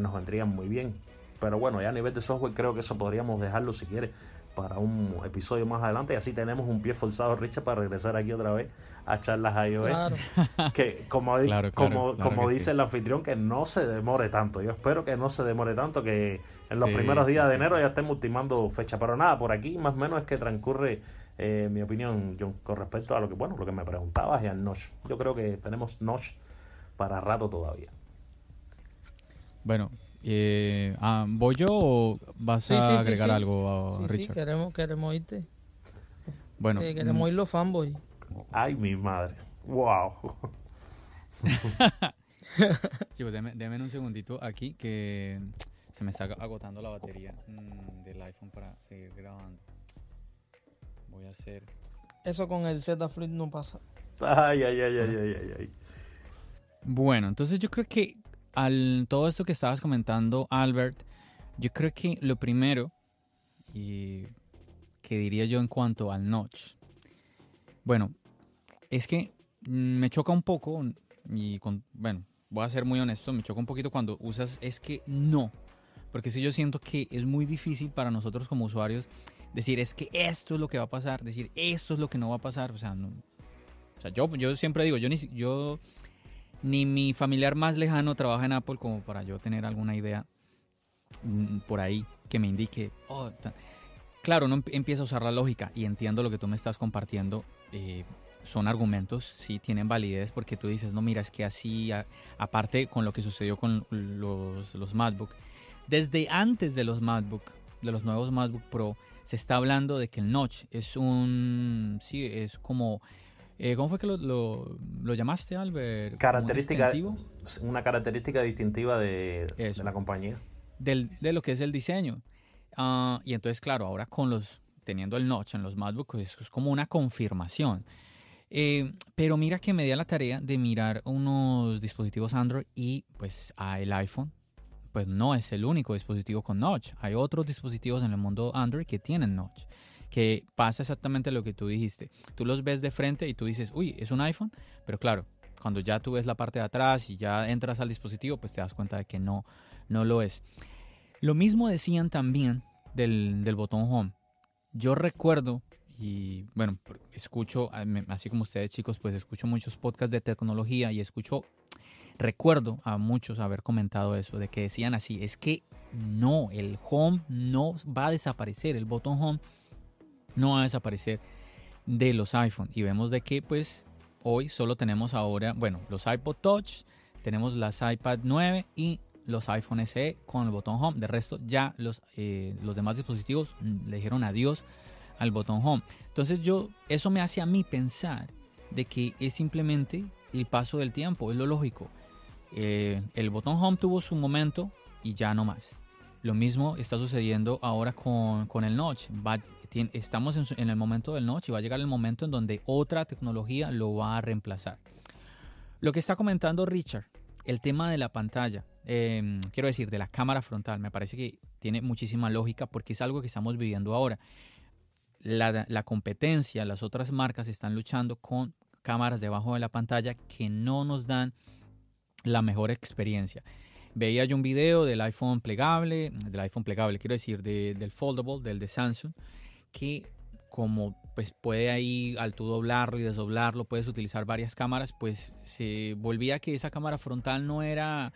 nos vendrían muy bien. Pero bueno, ya a nivel de software creo que eso podríamos dejarlo si quieres para un episodio más adelante y así tenemos un pie forzado, Richard, para regresar aquí otra vez a charlas iOS. Claro. Que como, como, como dice el anfitrión, que no se demore tanto. Yo espero que no se demore tanto, que en los primeros días de enero ya estemos ultimando fecha. Pero nada, por aquí más o menos es que transcurre eh, mi opinión, John, con respecto a lo que, bueno, lo que me preguntabas y al Notch. Yo creo que tenemos Notch para rato todavía. Bueno, eh, ah, ¿Voy yo o vas a agregar algo, a Richard? Sí, queremos, queremos irte. Bueno. Eh, queremos mm. ir los fanboys. Ay, mi madre. Wow. Chicos, denme, un segundito aquí que se me está agotando la batería mm, del iPhone para seguir grabando. Voy a hacer... Eso con el Z Flip no pasa. Ay, ay, ay, ay, ay, ay. Bueno, entonces yo creo que al todo esto que estabas comentando, Albert, yo creo que lo primero y que diría yo en cuanto al notch, bueno, es que me choca un poco y con, bueno, voy a ser muy honesto, me choca un poquito cuando usas es que no, porque si yo siento que es muy difícil para nosotros como usuarios decir es que esto es lo que va a pasar, decir esto es lo que no va a pasar, o sea, o sea, yo, yo siempre digo, yo ni yo ni mi familiar más lejano trabaja en Apple como para yo tener alguna idea mm, por ahí que me indique. Oh, claro, no empieza a usar la lógica y entiendo lo que tú me estás compartiendo. Eh, son argumentos, sí, tienen validez porque tú dices, no, mira, es que así, aparte con lo que sucedió con los, los MacBook, desde antes de los MacBook, de los nuevos MacBook Pro, se está hablando de que el notch es un, sí, es como eh, ¿Cómo fue que lo, lo, llamaste, Albert? Característica, una característica distintiva de, la compañía. Del, de lo que es el diseño. Ah, y entonces, claro, ahora con los teniendo el notch en los MacBook, pues, es como una confirmación. Eh, pero mira que me di a la tarea de mirar unos dispositivos Android y pues a el iPhone, pues no es el único dispositivo con notch. Hay otros dispositivos en el mundo Android que tienen notch que pasa exactamente lo que tú dijiste. Tú los ves de frente y tú dices, uy, es un iPhone, pero claro, cuando ya tú ves la parte de atrás y ya entras al dispositivo, pues te das cuenta de que no, no lo es. Lo mismo decían también del, del botón home. Yo recuerdo, y bueno, escucho, así como ustedes chicos, pues escucho muchos podcasts de tecnología y escucho, recuerdo a muchos haber comentado eso, de que decían así, es que no, el home no va a desaparecer, el botón home no va a desaparecer de los iPhone. Y vemos de que pues hoy solo tenemos ahora, bueno, los iPod Touch, tenemos las iPad 9 y los iPhone SE con el botón Home. De resto ya los, eh, los demás dispositivos le dijeron adiós al botón Home. Entonces yo, eso me hace a mí pensar de que es simplemente el paso del tiempo, es lo lógico. Eh, el botón Home tuvo su momento y ya no más. Lo mismo está sucediendo ahora con, con el Notch. Va, estamos en, el momento del noche y va a llegar el momento en donde otra tecnología lo va a reemplazar. Lo que está comentando Richard, el tema de la pantalla, em, quiero decir, de la cámara frontal, me parece que tiene muchísima lógica porque es algo que estamos viviendo ahora. La competencia, las otras marcas están luchando con cámaras debajo de la pantalla que no nos dan la mejor experiencia. Veía yo un video del iPhone plegable, del iPhone plegable, quiero decir, del foldable, del de Samsung, que como pues puede ahí al tú doblarlo y desdoblarlo, puedes utilizar varias cámaras, pues se volvía que esa cámara frontal no era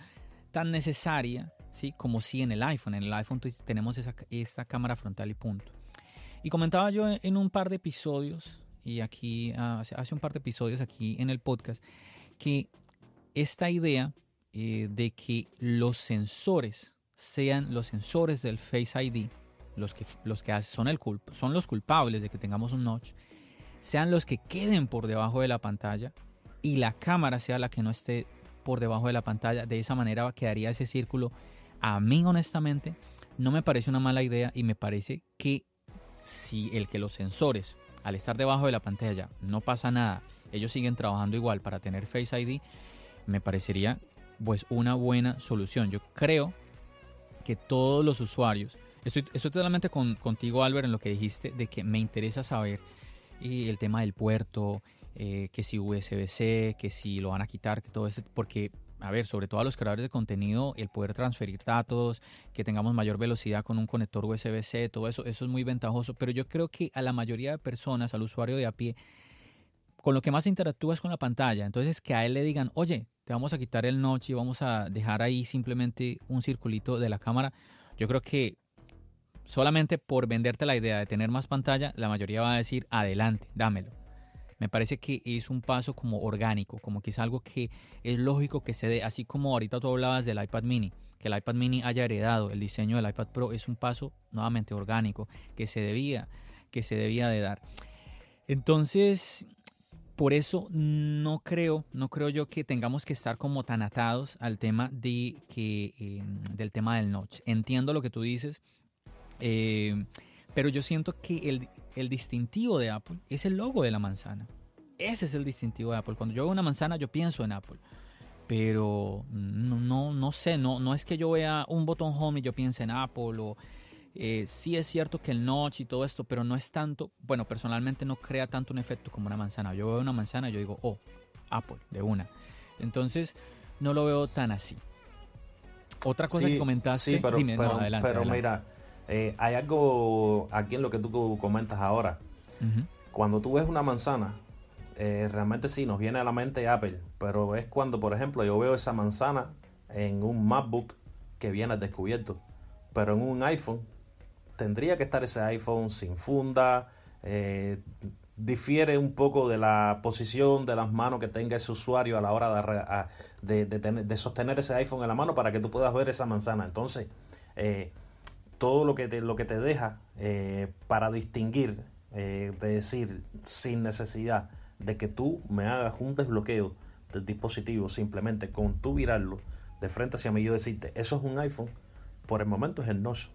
tan necesaria, ¿sí? Como si en el iPhone. En el iPhone tenemos esa, esta cámara frontal y punto. Y comentaba yo en un par de episodios, y aquí, hace un par de episodios aquí en el podcast, que esta idea eh, de que los sensores sean los sensores del Face ID, los que, los que son, el son los culpables de que tengamos un notch, sean los que queden por debajo de la pantalla y la cámara sea la que no esté por debajo de la pantalla. De esa manera quedaría ese círculo. A mí, honestamente, no me parece una mala idea y me parece que si el que los sensores, al estar debajo de la pantalla, no pasa nada, ellos siguen trabajando igual para tener Face ID, me parecería pues una buena solución. Yo creo que todos los usuarios Estoy, totalmente contigo, Albert, en lo que dijiste de que me interesa saber y el tema del puerto, eh, que si USB-C, que si lo van a quitar, que todo eso, porque a ver, sobre todo a los creadores de contenido, el poder transferir datos, que tengamos mayor velocidad con un conector USB-C, todo eso, eso es muy ventajoso. Pero yo creo que a la mayoría de personas, al usuario de a pie, con lo que más interactúa es con la pantalla. Entonces, que a él le digan, oye, te vamos a quitar el notch y vamos a dejar ahí simplemente un circulito de la cámara. Yo creo que solamente por venderte la idea de tener más pantalla, la mayoría va a decir, adelante, dámelo. Me parece que es un paso como orgánico, como que es algo que es lógico que se dé, así como ahorita tú hablabas del iPad mini, que el iPad mini haya heredado el diseño del iPad Pro, es un paso nuevamente orgánico que se debía, que se debía de dar. Entonces, por eso no creo, no creo yo que tengamos que estar como tan atados al tema de que, em, del tema del notch. Entiendo lo que tú dices, eh, pero yo siento que el, el distintivo de Apple es el logo de la manzana. Ese es el distintivo de Apple. Cuando yo veo una manzana, yo pienso en Apple. Pero no, no, no sé, no, no es que yo vea un botón home y yo piense en Apple. O, eh, sí es cierto que el notch y todo esto, pero no es tanto, bueno, personalmente no crea tanto un efecto como una manzana. Yo veo una manzana y yo digo, oh, Apple, de una. Entonces, no lo veo tan así. Otra cosa que comentaste, sí, pero, dime, pero, adelante, pero mira, eh, hay algo aquí en lo que tú comentas ahora. Cuando tú ves una manzana, eh, realmente sí nos viene a la mente Apple, pero es cuando, por ejemplo, yo veo esa manzana en un MacBook que viene descubierto, pero en un iPhone tendría que estar ese iPhone sin funda, eh, difiere un poco de la posición de las manos que tenga ese usuario a la hora de, de, sostener ese iPhone en la mano para que tú puedas ver esa manzana. Entonces, todo lo que te, lo que te deja eh, para distinguir, eh, de decir, sin necesidad de que tú me hagas un desbloqueo del dispositivo, simplemente con tú virarlo de frente hacia mí, yo decirte, eso es un iPhone, por el momento es el notch.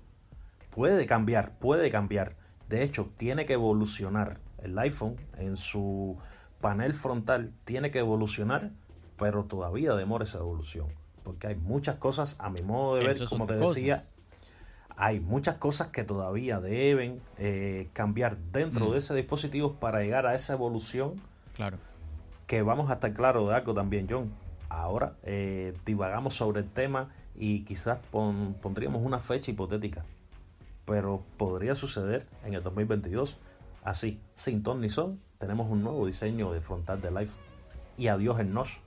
Puede cambiar, puede cambiar. De hecho, tiene que evolucionar. El iPhone en su panel frontal tiene que evolucionar, pero todavía demora esa evolución. Porque hay muchas cosas, a mi modo de ver, como te decía, hay muchas cosas que todavía deben eh, cambiar dentro mm. de ese dispositivo para llegar a esa evolución. Claro. Que vamos a estar claros de algo también, John. Ahora eh, divagamos sobre el tema y quizás pondríamos una fecha hipotética. Pero podría suceder en el 2022. Así, sin ton ni son, tenemos un nuevo diseño de frontal del iPhone. Y adiós el NOS.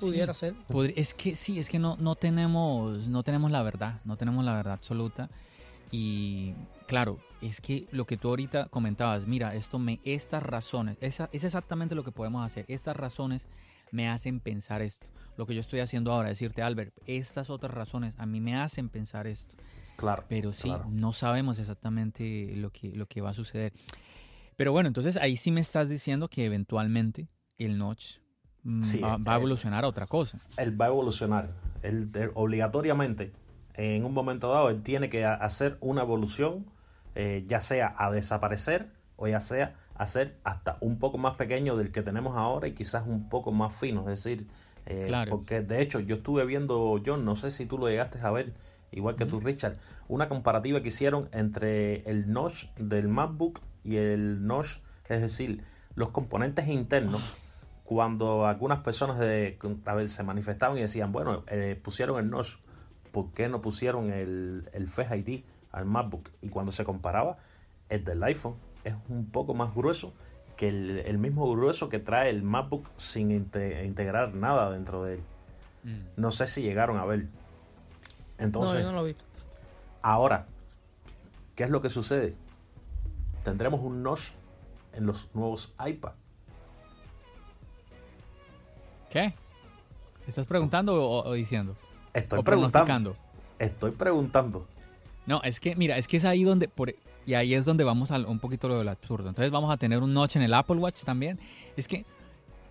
Pudiera ser. es que sí, es que no, no, tenemos, no tenemos la verdad, no tenemos la verdad absoluta. Y claro, es que lo que tú ahorita comentabas, mira, esto me, estas razones, esa, es exactamente lo que podemos hacer. Estas razones me hacen pensar esto. Lo que yo estoy haciendo ahora, decirte, Albert, estas otras razones a mí me hacen pensar esto. Claro. Pero sí, no sabemos exactamente lo que, lo que va a suceder. Pero bueno, entonces ahí sí me estás diciendo que eventualmente el notch Mm, va, a evolucionar a otra cosa. Él va a evolucionar. Él, obligatoriamente, en un momento dado, él tiene que hacer una evolución, eh, ya sea a desaparecer o ya sea a ser hasta un poco más pequeño del que tenemos ahora y quizás un poco más fino. Es decir, eh, porque de hecho yo estuve viendo, John, no sé si tú lo llegaste a ver, igual que tú, Richard, una comparativa que hicieron entre el notch del MacBook y el notch, es decir, los componentes internos cuando algunas personas de, a ver, se manifestaban y decían, bueno, eh, pusieron el notch, ¿por qué no pusieron el, el Face ID al MacBook? Y cuando se comparaba, el del iPhone es un poco más grueso que el, mismo grueso que trae el MacBook sin integrar nada dentro de él. Mm. No sé si llegaron a ver. Entonces, no, no lo he visto. Ahora, ¿qué es lo que sucede? Tendremos un notch en los nuevos iPad ¿Qué? ¿Estás preguntando o, diciendo? Estoy preguntando. Estoy preguntando. No, es que, mira, es que es ahí donde, por, y ahí es donde vamos a un poquito lo del absurdo. Entonces vamos a tener un notch en el Apple Watch también. Es que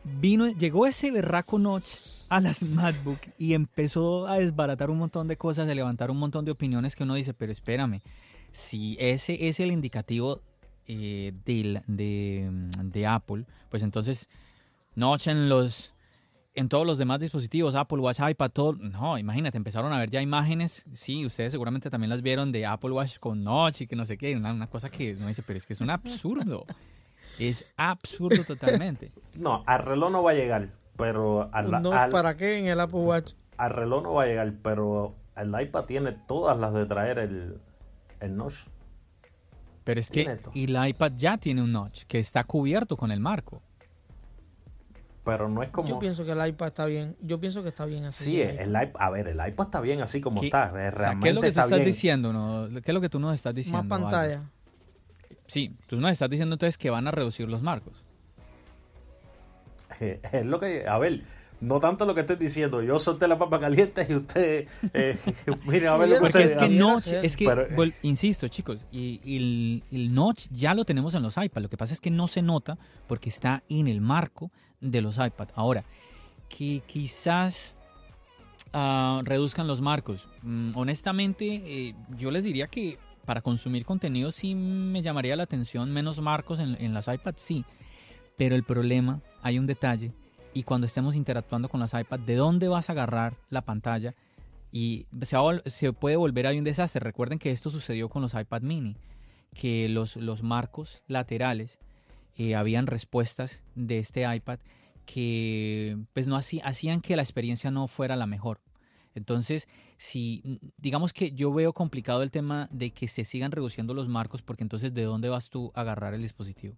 vino, llegó ese berraco notch a las MacBook y empezó a desbaratar un montón de cosas, a levantar un montón de opiniones que uno dice, pero espérame, si ese es el indicativo eh, de, de Apple, pues entonces notch en los en todos los demás dispositivos, Apple Watch, iPad, todo. No, imagínate, empezaron a ver ya imágenes. Sí, ustedes seguramente también las vieron de Apple Watch con Notch y que no sé qué. Una, cosa que no dice, pero es que es un absurdo. es absurdo totalmente. No, al reloj no va a llegar. Pero al, ¿Para qué en el Apple Watch? Al reloj no va a llegar, pero el iPad tiene todas las de traer el, el notch. Pero es que el iPad ya tiene un notch que está cubierto con el marco. Pero no es como. Yo pienso que el iPad está bien. Yo pienso que está bien así. Sí, el, iPad. A ver, el iPad está bien así como está. Realmente ¿Qué es lo que tú estás diciendo? No? ¿Qué es lo que tú nos estás diciendo? Más pantalla. Sí, tú nos estás diciendo entonces que van a reducir los marcos. Es lo que. A ver, no tanto lo que estoy diciendo. Yo solté la papa caliente y usted. Eh, mire, a ver lo que Porque es que notch, es que, eh, insisto, chicos, y, el, el, notch ya lo tenemos en los iPads. Lo que pasa es que no se nota porque está en el marco de los iPads. Ahora, que quizás uh, reduzcan los marcos. Mm, honestamente, eh, yo les diría que para consumir contenido sí me llamaría la atención menos marcos en, en las iPads, sí. Pero el problema, hay un detalle y cuando estemos interactuando con las iPads, ¿de dónde vas a agarrar la pantalla? Y se, puede volver ahí un desastre. Recuerden que esto sucedió con los iPad mini, que los, los marcos laterales eh, habían respuestas de este iPad que pues no hacían que la experiencia no fuera la mejor. Entonces, si digamos que yo veo complicado el tema de que se sigan reduciendo los marcos, porque entonces ¿de dónde vas tú a agarrar el dispositivo?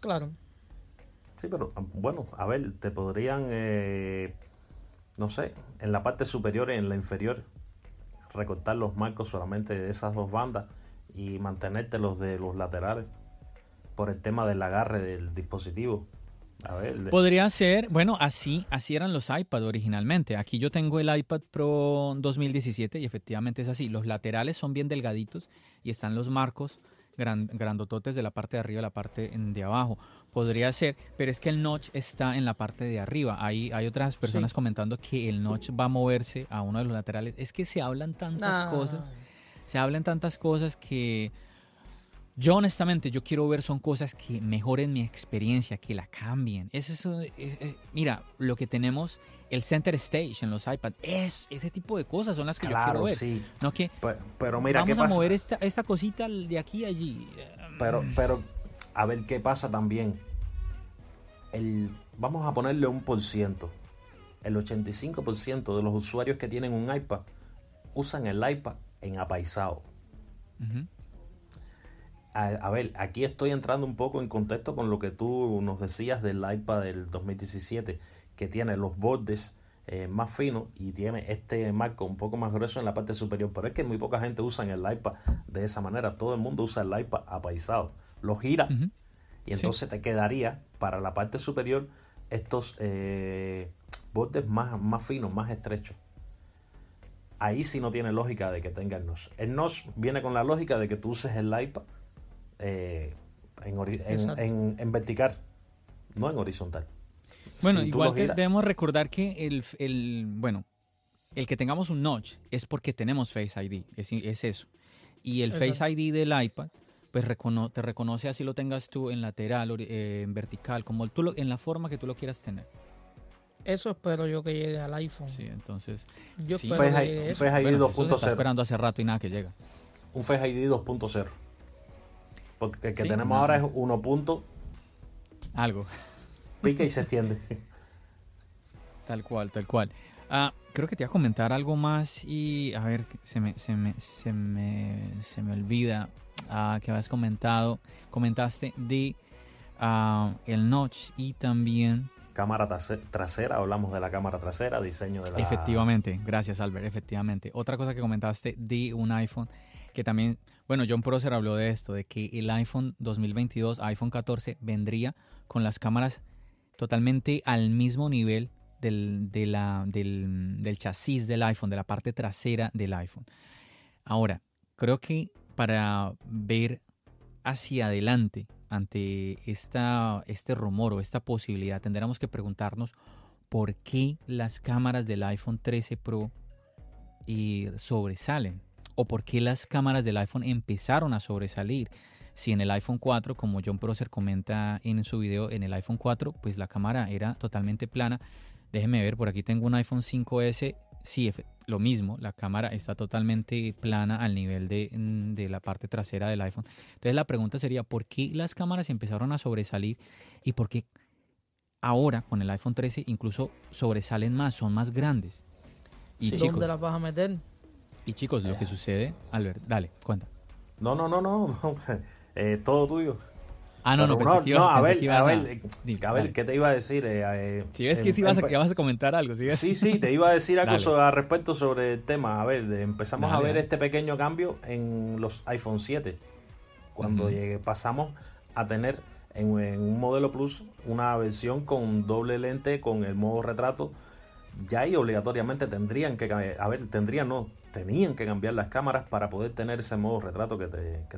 Claro, Sí, pero ah, bueno, a ver, te podrían, eh, no sé, en la parte superior y en la inferior, recortar los marcos solamente de esas dos bandas y mantenerte los de los laterales por el tema del agarre del dispositivo. A ver, Podría ser, bueno, así, así eran los iPad originalmente. Aquí yo tengo el iPad Pro 2017 y efectivamente es así. Los laterales son bien delgaditos y están los marcos grandototes de la parte de arriba y la parte de abajo. Podría ser, pero es que el notch está en la parte de arriba. Hay, hay otras personas comentando que el notch va a moverse a uno de los laterales. Es que se hablan tantas cosas, se hablan tantas cosas que yo honestamente yo quiero ver son cosas que mejoren mi experiencia, que la cambien. Es eso, mira, lo que tenemos el center stage en los iPads. Es, ese tipo de cosas son las que yo quiero ver. Sí. No que pero, mira, vamos a mover esta, esta cosita de aquí a allí. Pero, pero, a ver qué pasa también. El, vamos a ponerle un por ciento. El 85% de los usuarios que tienen un iPad usan el iPad en apaisado. a, ver, aquí estoy entrando un poco en contexto con lo que tú nos decías del iPad del 2017 que tiene los bordes eh, más finos y tiene este marco un poco más grueso en la parte superior. Pero es que muy poca gente usa el iPad de esa manera. Todo el mundo usa el iPad apaisado. Lo gira y entonces te quedaría para la parte superior estos eh, bordes más, más finos, más estrechos. Ahí sí no tiene lógica de que tenga el NOS. El NOS viene con la lógica de que tú uses el iPad eh, en, en vertical, no en horizontal. Bueno, igual debemos recordar que el, el, bueno, el que tengamos un notch es porque tenemos Face ID, es, es eso. Y el Face ID del iPad, pues te reconoce así lo tengas tú en lateral, eh, en vertical, como tú en la forma que tú lo quieras tener. Eso espero yo que llegue al iPhone. Sí, entonces. Yo sí. espero Face, Face ID 2.0. está esperando hace rato y nada que llega. Un Face ID 2.0. Porque el que tenemos ahora es 1. Algo pica y se extiende. Tal cual, tal cual. Ah, creo que te iba a comentar algo más y a ver, se me, se me, se me, se me olvida ah, que habías comentado. Comentaste de ah, el notch y también... Cámara trasera, hablamos de la cámara trasera, diseño de la... Efectivamente, gracias Albert, efectivamente. Otra cosa que comentaste de un iPhone que también, bueno, John Prosser habló de esto, de que el iPhone 2022, iPhone 14, vendría con las cámaras totalmente al mismo nivel del, del, chasis del iPhone, de la parte trasera del iPhone. Ahora, creo que para ver hacia adelante ante esta, este rumor o esta posibilidad, tendremos que preguntarnos por qué las cámaras del iPhone 13 Pro eh, sobresalen o por qué las cámaras del iPhone empezaron a sobresalir. Si en el iPhone 4, como John Prosser comenta en su video, en el iPhone 4, pues la cámara era totalmente plana. Déjeme ver, por aquí tengo un iPhone 5S. Sí, lo mismo, la cámara está totalmente plana al nivel de, mm, de, la parte trasera del iPhone. Entonces la pregunta sería, ¿por qué las cámaras empezaron a sobresalir y por qué ahora con el iPhone 13 incluso sobresalen más, son más grandes. Y chicos, ¿Dónde las vas a meter? Y chicos, lo que eh. sucede, Albert, dale, cuenta. No, no, no, no, eh, todo tuyo. Ah, no, no, pensé que ibas, a ver, que a, ver, a, ver, ¿qué te iba a decir? Eh, si ves que sí vas, a, vas a comentar algo. ¿sí, sí, sí, te iba a decir algo sobre, al respecto sobre el tema. A ver, empezamos a ver este pequeño cambio en los iPhone 7. Cuando pasamos a tener en, un modelo Plus una versión con doble lente, con el modo retrato, ya ahí obligatoriamente tendrían que, a ver, tendrían, no, tenían que cambiar las cámaras para poder tener ese modo retrato que,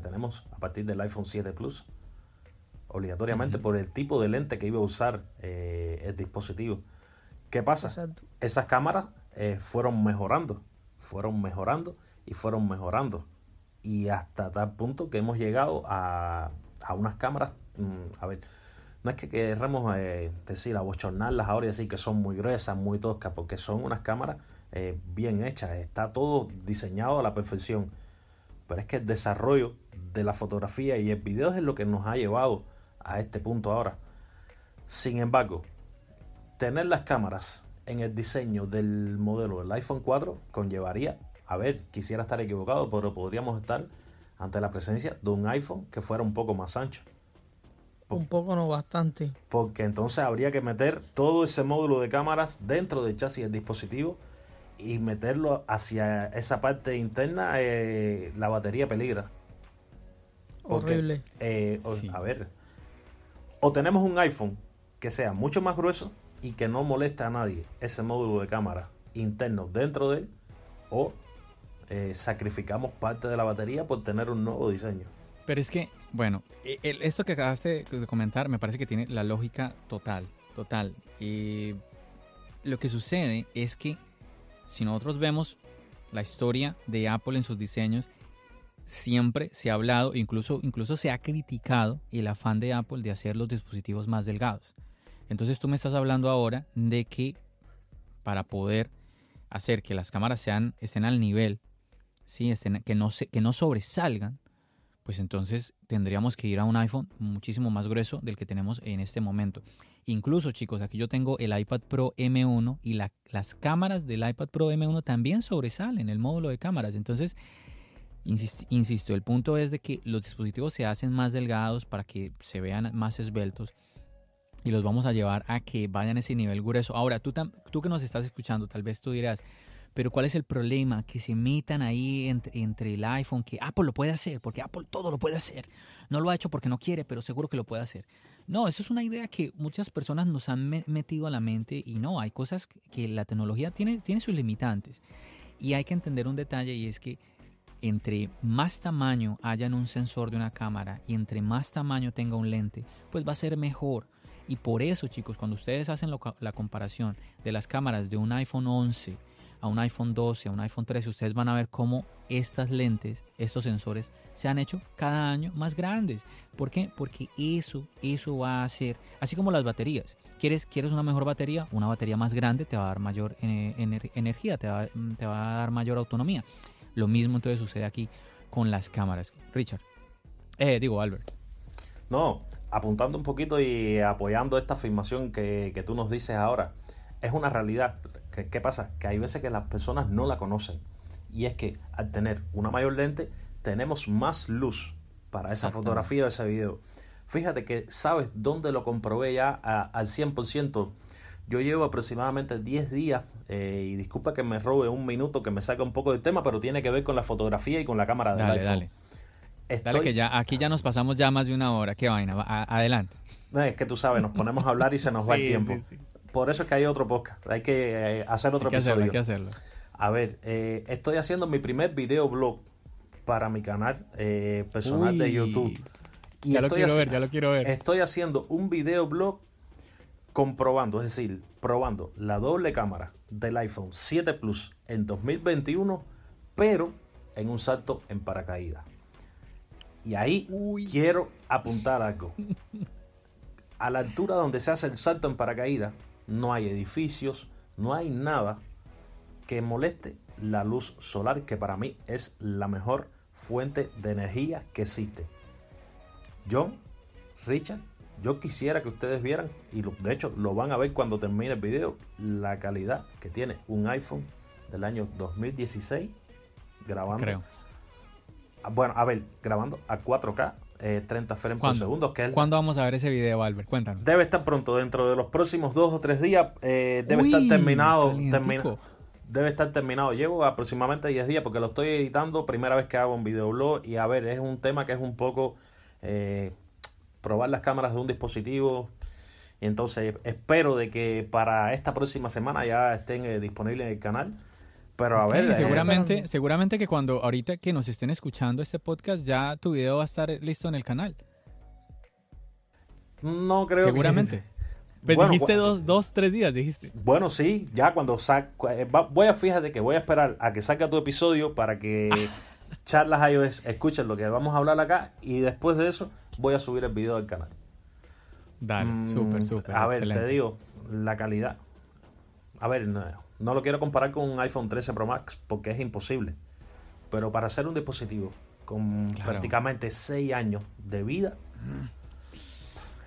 tenemos a partir del iPhone 7 Plus. Obligatoriamente por el tipo de lente que iba a usar eh, el dispositivo. ¿Qué pasa? Esas cámaras eh, fueron mejorando, fueron mejorando y fueron mejorando. Y hasta tal punto que hemos llegado a, a unas cámaras Mm, a ver, no es que queramos eh, decir, abochornarlas ahora y decir que son muy gruesas, muy toscas, porque son unas cámaras eh, bien hechas, está todo diseñado a la perfección. Pero es que el desarrollo de la fotografía y el video es lo que nos ha llevado a este punto ahora. Sin embargo, tener las cámaras en el diseño del modelo del iPhone 4 conllevaría, a ver, quisiera estar equivocado, pero podríamos estar ante la presencia de un iPhone que fuera un poco más ancho. Un poco, no bastante. Porque entonces habría que meter todo ese módulo de cámaras dentro del chasis del dispositivo y meterlo hacia esa parte interna, eh, la batería peligra. Horrible. Eh, a ver, o tenemos un iPhone que sea mucho más grueso y que no moleste a nadie ese módulo de cámara interno dentro de él, o eh, sacrificamos parte de la batería por tener un nuevo diseño. Pero es que bueno, e, esto que acabaste de comentar me parece que tiene la lógica total, total. Y lo que sucede es que si nosotros vemos la historia de Apple en sus diseños, siempre se ha hablado, incluso, incluso se ha criticado el afán de Apple de hacer los dispositivos más delgados. Entonces tú me estás hablando ahora de que para poder hacer que las cámaras sean, estén al nivel, ¿sí? que, no se, que no sobresalgan, pues entonces tendríamos que ir a un iPhone muchísimo más grueso del que tenemos en este momento. Incluso chicos, aquí yo tengo el iPad Pro M1 y las cámaras del iPad Pro M1 también sobresalen el módulo de cámaras. Entonces, insisto, el punto es de que los dispositivos se hacen más delgados para que se vean más esbeltos y los vamos a llevar a que vayan a ese nivel grueso. Ahora, tú, tú que nos estás escuchando, tal vez tú dirás, pero ¿cuál es el problema? Que se metan ahí entre, el iPhone, que Apple lo puede hacer, porque Apple todo lo puede hacer. No lo ha hecho porque no quiere, pero seguro que lo puede hacer. No, eso es una idea que muchas personas nos han metido a la mente y no, hay cosas que la tecnología tiene, tiene sus limitantes. Y hay que entender un detalle y es que entre más tamaño haya en un sensor de una cámara y entre más tamaño tenga un lente, pues va a ser mejor. Y por eso, chicos, cuando ustedes hacen la comparación de las cámaras de un iPhone 11 a un iPhone 12, a un iPhone 13, ustedes van a ver cómo estas lentes, estos sensores, se han hecho cada año más grandes. ¿Por qué? Porque eso, eso va a hacer, así como las baterías. ¿Quieres, ¿Quieres una mejor batería? Una batería más grande te va a dar mayor eh, energía, te va, te va a dar mayor autonomía. Lo mismo entonces sucede aquí con las cámaras. Richard. Eh, digo, Albert. No, apuntando un poquito y apoyando esta afirmación que, que tú nos dices ahora, es una realidad. ¿Qué, pasa? Que hay veces que las personas no la conocen. Y es que al tener una mayor lente, tenemos más luz para esa fotografía o ese video. Fíjate que sabes dónde lo comprobé ya al 100%. Yo llevo aproximadamente 10 días, eh, y disculpa que me robe un minuto, que me saque un poco del tema, pero tiene que ver con la fotografía y con la cámara del dale, iPhone. Dale. dale, que ya, aquí ya nos pasamos ya más de una hora. Qué vaina, adelante. es que tú sabes, nos ponemos a hablar y se nos va el tiempo. Sí, sí por eso es que hay otro podcast. Hay que eh, hacer otro hay que episodio. Hacerlo, hay que hacerlo. A ver, eh, estoy haciendo mi primer video blog para mi canal eh, personal de YouTube. Y ya lo quiero ver, ya lo quiero ver. Estoy haciendo un video blog comprobando, es decir, probando la doble cámara del iPhone 7 Plus en 2021, pero en un salto en paracaídas. Y ahí quiero apuntar algo. A la altura donde se hace el salto en paracaídas, no hay edificios, no hay nada que moleste la luz solar, que para mí es la mejor fuente de energía que existe. John, Richard, yo quisiera que ustedes vieran, y de hecho lo van a ver cuando termine el video, la calidad que tiene un iPhone del año 2016 grabando. Creo. Ah, bueno, a ver, grabando a 4K, 30 eh, frames por segundo. Que ¿Cuándo vamos a ver ese video, Albert? Cuéntanos. Debe estar pronto, dentro de los próximos dos o tres días. Eh, debe estar terminado. debe estar terminado. Llevo aproximadamente 10 días porque lo estoy editando. Primera vez que hago un videoblog. Y a ver, es un tema que es un poco. Eh, probar las cámaras de un dispositivo. Y entonces espero de que para esta próxima semana ya estén eh, disponibles en el canal. Pero a ver. Eh, seguramente, seguramente que cuando ahorita que nos estén escuchando este podcast, ya tu video va a estar listo en el canal. No creo Seguramente. Pues dijiste dos, dos, tres días, dijiste. Bueno, sí, ya cuando saque. Eh, voy a, fíjate que voy a esperar a que salga tu episodio para que charlas iOS escuchen lo que vamos a hablar acá y después de eso voy a subir el video al canal. Dale, mm, súper, súper. A ver, te digo, la calidad. A ver, no, lo quiero comparar con un iPhone 13 Pro Max porque es imposible. Pero para hacer un dispositivo con prácticamente 6 años de vida,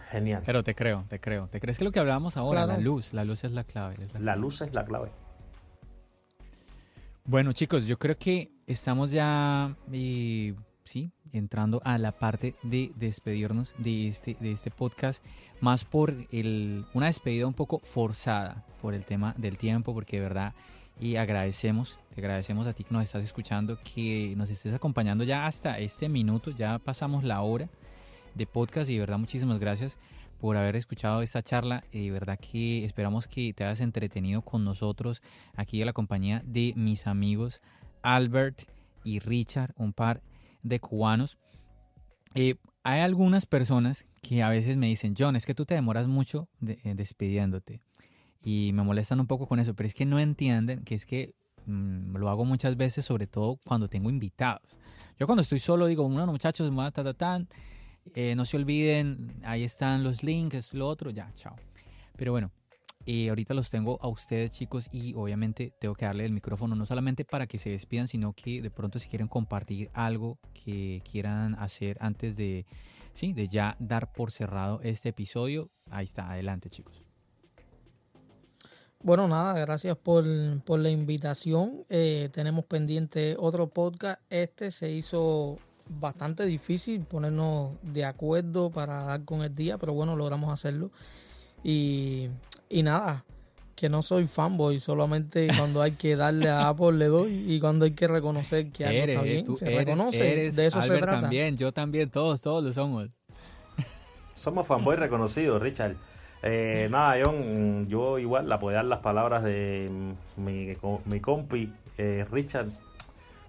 genial. Pero te creo, te creo. ¿Te crees que lo que hablábamos ahora? La luz, la luz es la clave. la luz es la clave. Bueno, chicos, yo creo que estamos ya, sí, entrando a la parte de despedirnos de este, de este podcast, más por el, una despedida un poco forzada por el tema del tiempo, porque de verdad, y agradecemos, te agradecemos a ti que nos estás escuchando, que nos estés acompañando ya hasta este minuto, ya pasamos la hora de podcast y de verdad muchísimas gracias por haber escuchado esta charla. De verdad que esperamos que te hayas entretenido con nosotros aquí en la compañía de mis amigos Albert y Richard, un par de cubanos. Eh, hay algunas personas que a veces me dicen, John, es que tú te demoras mucho eh, despidiéndote. Y me molestan un poco con eso, pero es que no entienden que es que mm, lo hago muchas veces, sobre todo cuando tengo invitados. Yo cuando estoy solo digo, bueno, muchachos, ta, ta, ta, eh, no se olviden, ahí están los links, lo otro, ya, chao. Pero bueno, eh, ahorita los tengo a ustedes chicos y obviamente tengo que darle el micrófono no solamente para que se despidan, sino que de pronto si quieren compartir algo que quieran hacer antes de, sí, de ya dar por cerrado este episodio, ahí está, adelante chicos. Bueno, nada, gracias por, la invitación. Eh, tenemos pendiente otro podcast. Este se hizo bastante difícil ponernos de acuerdo para dar con el día, pero bueno, logramos hacerlo. Y, y nada, que no soy fanboy, solamente cuando hay que darle a Apple le doy y cuando hay que reconocer que algo está bien, se reconoce, de eso se trata. También, yo también, todos, todos lo somos. Somos fanboy reconocidos, Richard. Eh, nada, John, yo igual la apoyar las palabras de mi, mi compi eh, Richard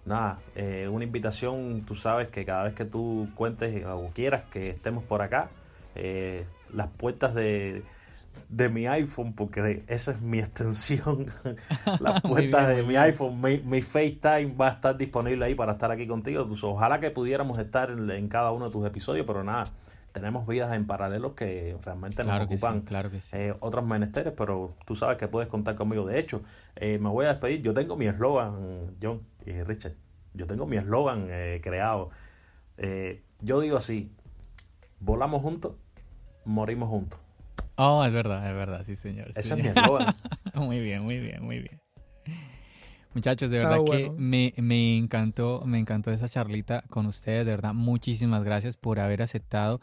nada, eh, una invitación, tú sabes que cada vez que tú cuentes o quieras que estemos por acá, eh, las puertas de, de mi iPhone, porque esa es mi extensión, las puertas de mi iPhone, mi, FaceTime va a estar disponible ahí para estar aquí contigo. Pues, ojalá que pudiéramos estar en, cada uno de tus episodios, pero nada, tenemos vidas en paralelo que realmente nos ocupan eh, otros menesteres, pero tú sabes que puedes contar conmigo. De hecho, me voy a despedir. Yo tengo mi eslogan, John y Richard. Yo tengo mi eslogan eh, creado. Eh, yo digo así, volamos juntos, morimos juntos. Oh, es verdad, es verdad, sí, señor. Ese es mi eslogan. muy bien, muy bien, muy bien. Muchachos, de verdad que me, me, encantó, me encantó esa charlita con ustedes, de verdad, muchísimas gracias por haber aceptado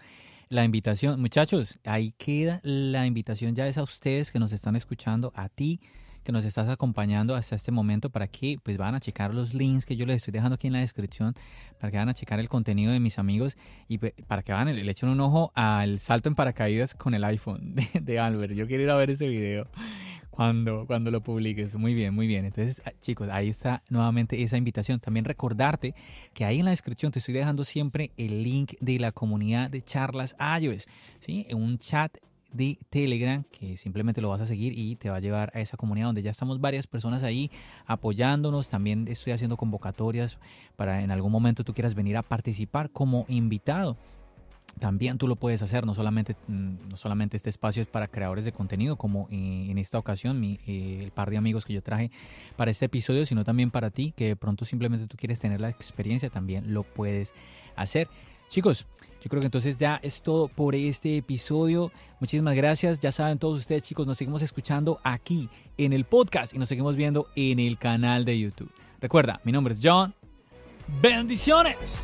la invitación. Muchachos, ahí queda la invitación ya es a ustedes que nos están escuchando, a ti que nos estás acompañando hasta este momento para que pues van a checar los links que yo les estoy dejando aquí en la descripción para que van a checar el contenido de mis amigos y para que van le echen un ojo al salto en paracaídas con el iPhone de, de Albert. Yo quiero ir a ver ese video cuando, cuando lo publiques. Muy bien, muy bien. Entonces, ah, chicos, ahí está nuevamente esa invitación. También recordarte que ahí en la descripción te estoy dejando siempre el link de la comunidad de charlas iOS, ¿sí? Un chat de Telegram que simplemente lo vas a seguir y te va a llevar a esa comunidad donde ya estamos varias personas ahí apoyándonos. También estoy haciendo convocatorias para en algún momento tú quieras venir a participar como invitado. También tú lo puedes hacer, no solamente, mm, no solamente este espacio es para creadores de contenido, como en esta ocasión mi, eh, el par de amigos que yo traje para este episodio, sino también para ti, que de pronto simplemente tú quieres tener la experiencia, también lo puedes hacer. Chicos, yo creo que entonces ya es todo por este episodio. Muchísimas gracias. Ya saben todos ustedes, chicos, nos seguimos escuchando aquí en el podcast y nos seguimos viendo en el canal de YouTube. Recuerda, mi nombre es John. Bendiciones.